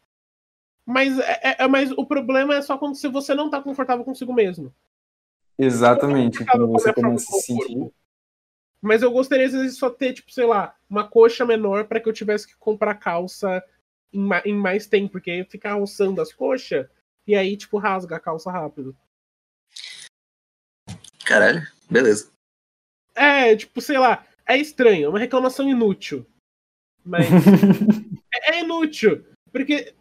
Mas, é, é- é- mas o problema é só quando se você não tá confortável consigo mesmo. Exatamente, quando você começa a se sentir. Mas eu gostaria, às vezes, só ter, tipo, sei lá, uma coxa menor pra que eu tivesse que comprar calça em, ma- em mais tempo. Porque aí ficar roçando as coxas e aí, tipo, rasga a calça rápido. Caralho, beleza. É, tipo, sei lá, é estranho, é uma reclamação inútil. Mas é é inútil. Porque,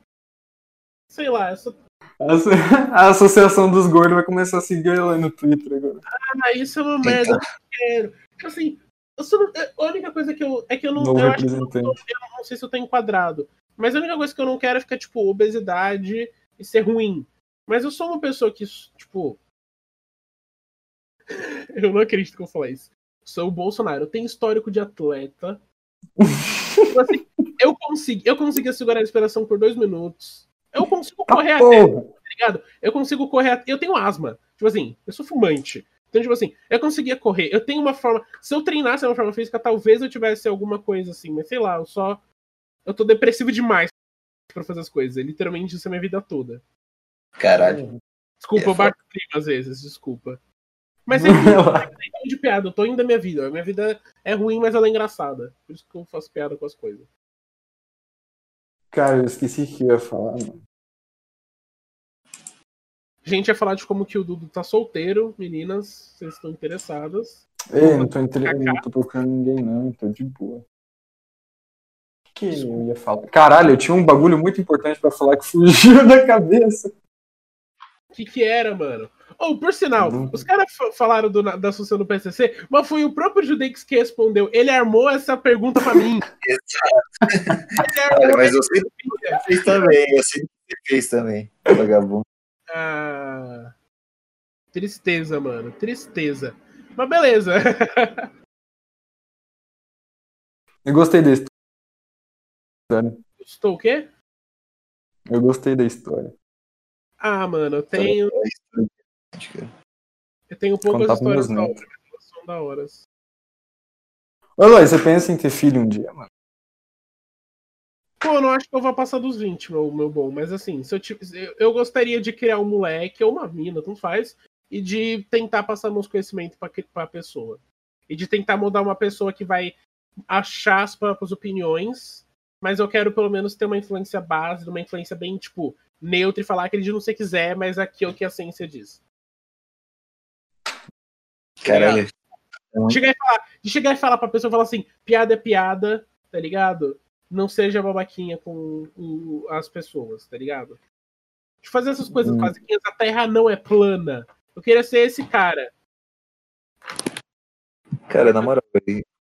sei lá, eu só A asso- A Associação dos Gordos vai começar a seguir ela no Twitter agora. Ah, isso é uma merda, eu quero. Tipo assim, não- a única coisa que eu. É que eu não. Eu, que eu, não, eu não sei se eu tô enquadrado. Mas a única coisa que eu não quero é ficar, tipo, obesidade e ser ruim. Mas eu sou uma pessoa que, tipo. Eu não acredito que eu vou falar isso. Sou o Bolsonaro. Eu tenho histórico de atleta. Tipo assim, eu consegui, eu consegui segurar a respiração por dois minutos. Eu consigo correr até Porra! tá ligado? Eu consigo correr. at- Eu tenho asma. Tipo assim, eu sou fumante. Então, tipo assim, eu conseguia correr. Eu tenho uma forma. Se eu treinasse uma forma física, talvez eu tivesse alguma coisa assim. Mas sei lá, eu só. Eu tô depressivo demais pra fazer as coisas. É literalmente isso a minha vida toda. Caralho. Desculpa, É eu bato o clima às vezes, desculpa. Mas enfim, tô de piada, eu tô indo da minha vida. A minha vida é ruim, mas ela é engraçada. Por isso que eu faço piada com as coisas. Cara, eu esqueci o que eu ia falar, mano. A gente ia falar de como que o Dudu tá solteiro, meninas, vocês estão interessadas. Ei, não tô, entre... não tô procurando ninguém, não, tô de boa. O que eu ia falar? Caralho, eu tinha um bagulho muito importante pra falar que fugiu da cabeça. O que que era, mano? Ou, por sinal, Uhum. os caras fa- falaram do, da Assunção do PCC, mas foi o próprio Judex que respondeu. Ele armou essa pergunta pra mim. Exato. Olha, mas eu sei que fez também. Eu sei que você fez também. Vagabundo. Ah, tristeza, mano. Tristeza. Mas beleza. Eu gostei da história. Estou o quê? Eu gostei da história. Ah, mano, eu tenho, eu tenho poucas Contar histórias da hora. mas São da horas. Ô, Eloy, você pensa em ter filho um dia, mano? Pô, eu não acho que eu vou passar dos 20, meu, meu bom. Mas assim, se eu, eu, gostaria de criar um moleque ou uma mina, tanto faz, e de tentar passar meus conhecimentos pra, que- pra pessoa. E de tentar mudar uma pessoa que vai achar as próprias opiniões, mas eu quero pelo menos ter uma influência base, uma influência bem, tipo, neutra e falar acredite no que você quiser, mas aqui é o que a ciência diz. Caralho. Chegar e falar, de chegar e falar pra pessoa falar assim, piada é piada, tá ligado? Não seja babaquinha com as pessoas, tá ligado? De fazer essas coisas Hum. basiquinhas, a terra não é plana. Eu queria ser esse cara. Cara, na moral,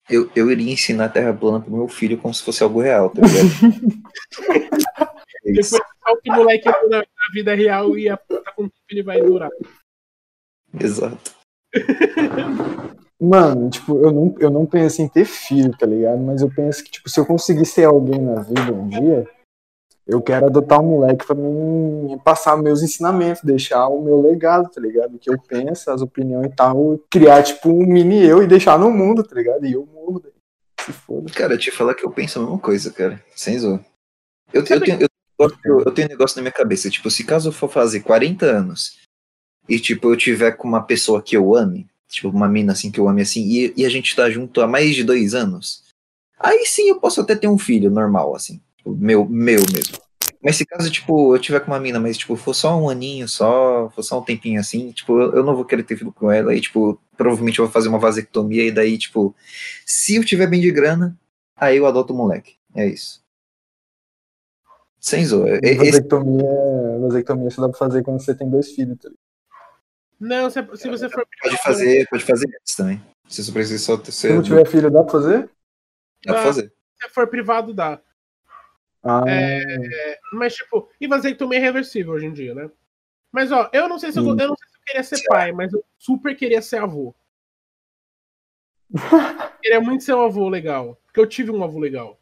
Eu, eu iria ensinar a Terra plana pro meu filho como se fosse algo real, tá ligado? É isso. Depois só que o moleque na, na vida real ia tá com que ele vai durar. Exato. Mano, tipo, eu não, eu não penso em ter filho, tá ligado? Mas eu penso que, tipo, se eu conseguir ser alguém na vida um dia, eu quero adotar um moleque pra mim passar meus ensinamentos, deixar o meu legado, tá ligado? O que eu penso, as opiniões e tal, criar, tipo, um mini eu e deixar no mundo, tá ligado? E eu morro daí. Se foda. Cara, te falar que eu penso a mesma coisa, cara. Sem zoa. Eu, eu, tenho, eu, eu, eu tenho um negócio na minha cabeça. Tipo, se caso eu for fazer 40 anos e, tipo, eu tiver com uma pessoa que eu ame, tipo, uma mina assim que eu ame assim, e, e a gente tá junto há mais de dois anos, aí sim eu posso até ter um filho normal, assim. Tipo, meu, meu mesmo. Mas se caso, tipo, eu tiver com uma mina, mas, tipo, for só um aninho, só, for só um tempinho assim, tipo, eu, não vou querer ter filho com ela, e, tipo, provavelmente eu vou fazer uma vasectomia, e daí, tipo, se eu tiver bem de grana, aí eu adoto o moleque. É isso. Sem zoa. Vasectomia, vasectomia só dá pra fazer quando você tem dois filhos, tá ligado? Não, se, se você for. pode fazer, pode fazer antes também. Se você precisa só ter Se não tiver filho, dá pra fazer? dá pra fazer. Se for privado, dá. Ah, Mas, tipo, e vasectomia é reversível hoje em dia, né? Mas, ó, eu não sei se eu, eu não sei se eu queria ser pai, mas eu super queria ser avô. queria muito ser um avô legal. Porque eu tive um avô legal.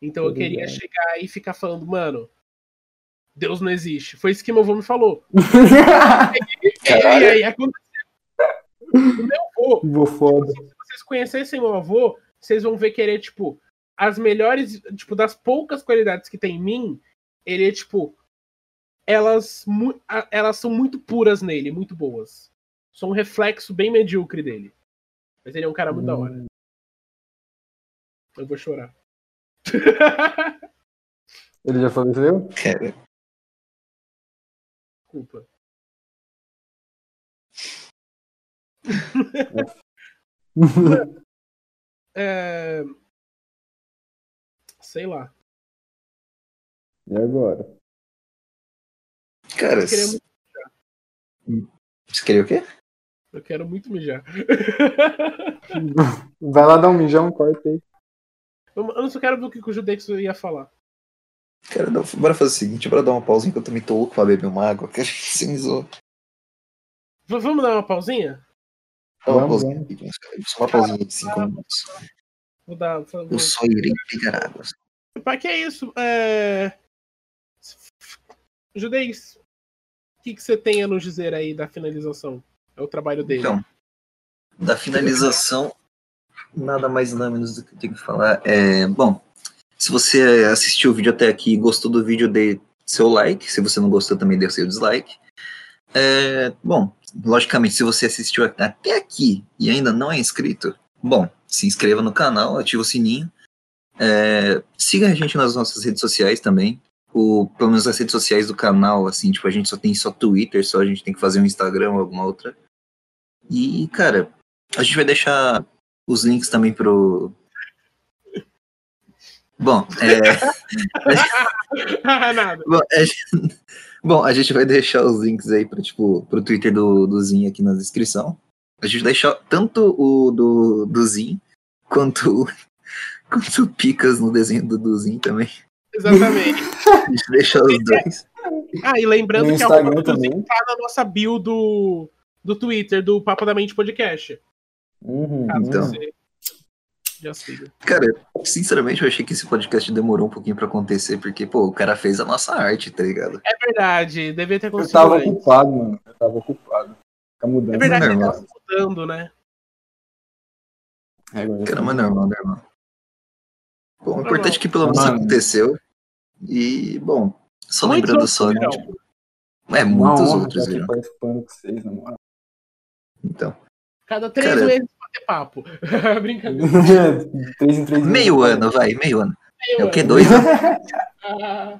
Então eu queria chegar e ficar falando, mano, Deus não existe. Foi isso que meu avô me falou. Caralho. E aí aconteceu. O meu avô, Vou foda. se vocês conhecessem meu avô, vocês vão ver que ele é, tipo, as melhores, tipo, das poucas qualidades que tem em mim, ele é, tipo, elas, elas são muito puras nele, muito boas. São um reflexo bem medíocre dele. Mas ele é um cara muito da hora. Eu vou chorar. Ele já faleceu? Desculpa. É... Sei lá. E agora? cara você queria o quê? eu quero muito mijar. Vai lá dar um mijão, corta aí. Eu eu só quero ver o que o Judex ia falar. Cara, dá- bora fazer o seguinte, bora dar uma pausinha que eu também tô louco pra beber uma água, cara. Sem zoa. V- vamos dar uma pausinha? Uma Vamos, só uma pausinha de 5 minutos. Vou dar. Vou... Eu só irei pegar água. Pai, que é isso? É... Judeis, o que, que você tem a nos dizer aí da finalização? É o trabalho dele. Então, da finalização, nada mais nada menos do que eu tenho que falar. É, bom, se você assistiu o vídeo até aqui e gostou do vídeo, dê seu like. Se você não gostou, também dê seu dislike. É, bom, logicamente, se você assistiu até aqui e ainda não é inscrito, bom, se inscreva no canal, ative o sininho. É, siga a gente nas nossas redes sociais também. O, pelo menos as redes sociais do canal, assim, tipo, a gente só tem só Twitter, só a gente tem que fazer um Instagram ou alguma outra. E, cara, a gente vai deixar os links também pro. Bom, é, bom, gente, bom, a gente vai deixar os links aí para tipo, pro Twitter do, do Zin aqui na descrição. A gente vai deixar tanto o do, do Zin quanto, o- quanto o Picas no desenho do, do Zin também. Exatamente. A gente deixa os dois. Ah, e lembrando No que a Instagram do Zin também. tá na nossa bio do, do Twitter, do Papo da Mente Podcast. Uhum, Então. você já siga. Cara, sinceramente, eu achei que esse podcast demorou um pouquinho pra acontecer, porque, pô, o cara fez a nossa arte, tá ligado? É verdade, devia ter Eu conseguido. tava antes. ocupado, mano. Eu tava ocupado. Tá mudando. É verdade, ele Normal. tava mudando, né? É, agora já Cara, tá mas normal, normal. Bom, o importante é que pelo menos Mano. aconteceu. E, bom, só Muitos lembrando só, né? tipo, é, muitos outros participando com vocês, na moral. Então, Cada três Cara- meses bater papo. Brincadeira. três em três meio ano, vai, meio ano. É o que? Dois anos? Ah,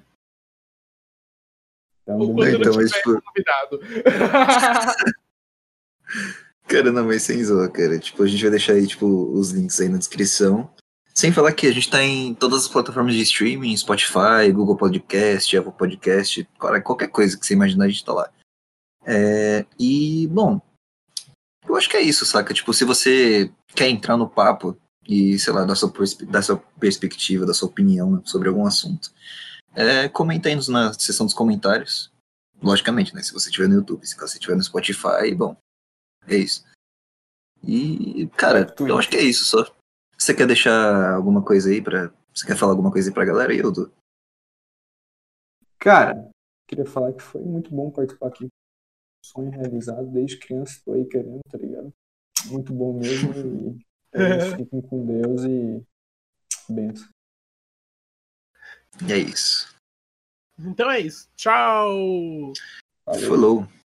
Então, Então, não mas, tiver tipo, convidado. cara, não, mas sem zoa, cara. Tipo, a gente vai deixar aí, tipo, os links aí na descrição. Sem falar que a gente tá em todas as plataformas de streaming, Spotify, Google Podcast, Apple Podcast, cara, qualquer coisa que você imaginar, a gente tá lá. É, e, bom, eu acho que é isso, saca? Tipo, se você quer entrar no papo e, sei lá, da sua, sua perspectiva, da sua opinião né, sobre algum assunto. É, comenta aí nos- na seção dos comentários. Logicamente, né? Se você estiver no YouTube, se você estiver no Spotify, bom, é isso. E, cara, eu acho que é isso só. Você quer deixar alguma coisa aí pra. Você quer falar alguma coisa aí pra galera, Ildo? Cara, queria falar que foi muito bom participar aqui. Sonho realizado, desde criança estou aí querendo, tá ligado? Muito bom mesmo. E é fiquem com Deus e benção. E é isso. Então é isso. Tchau! Valeu. Falou.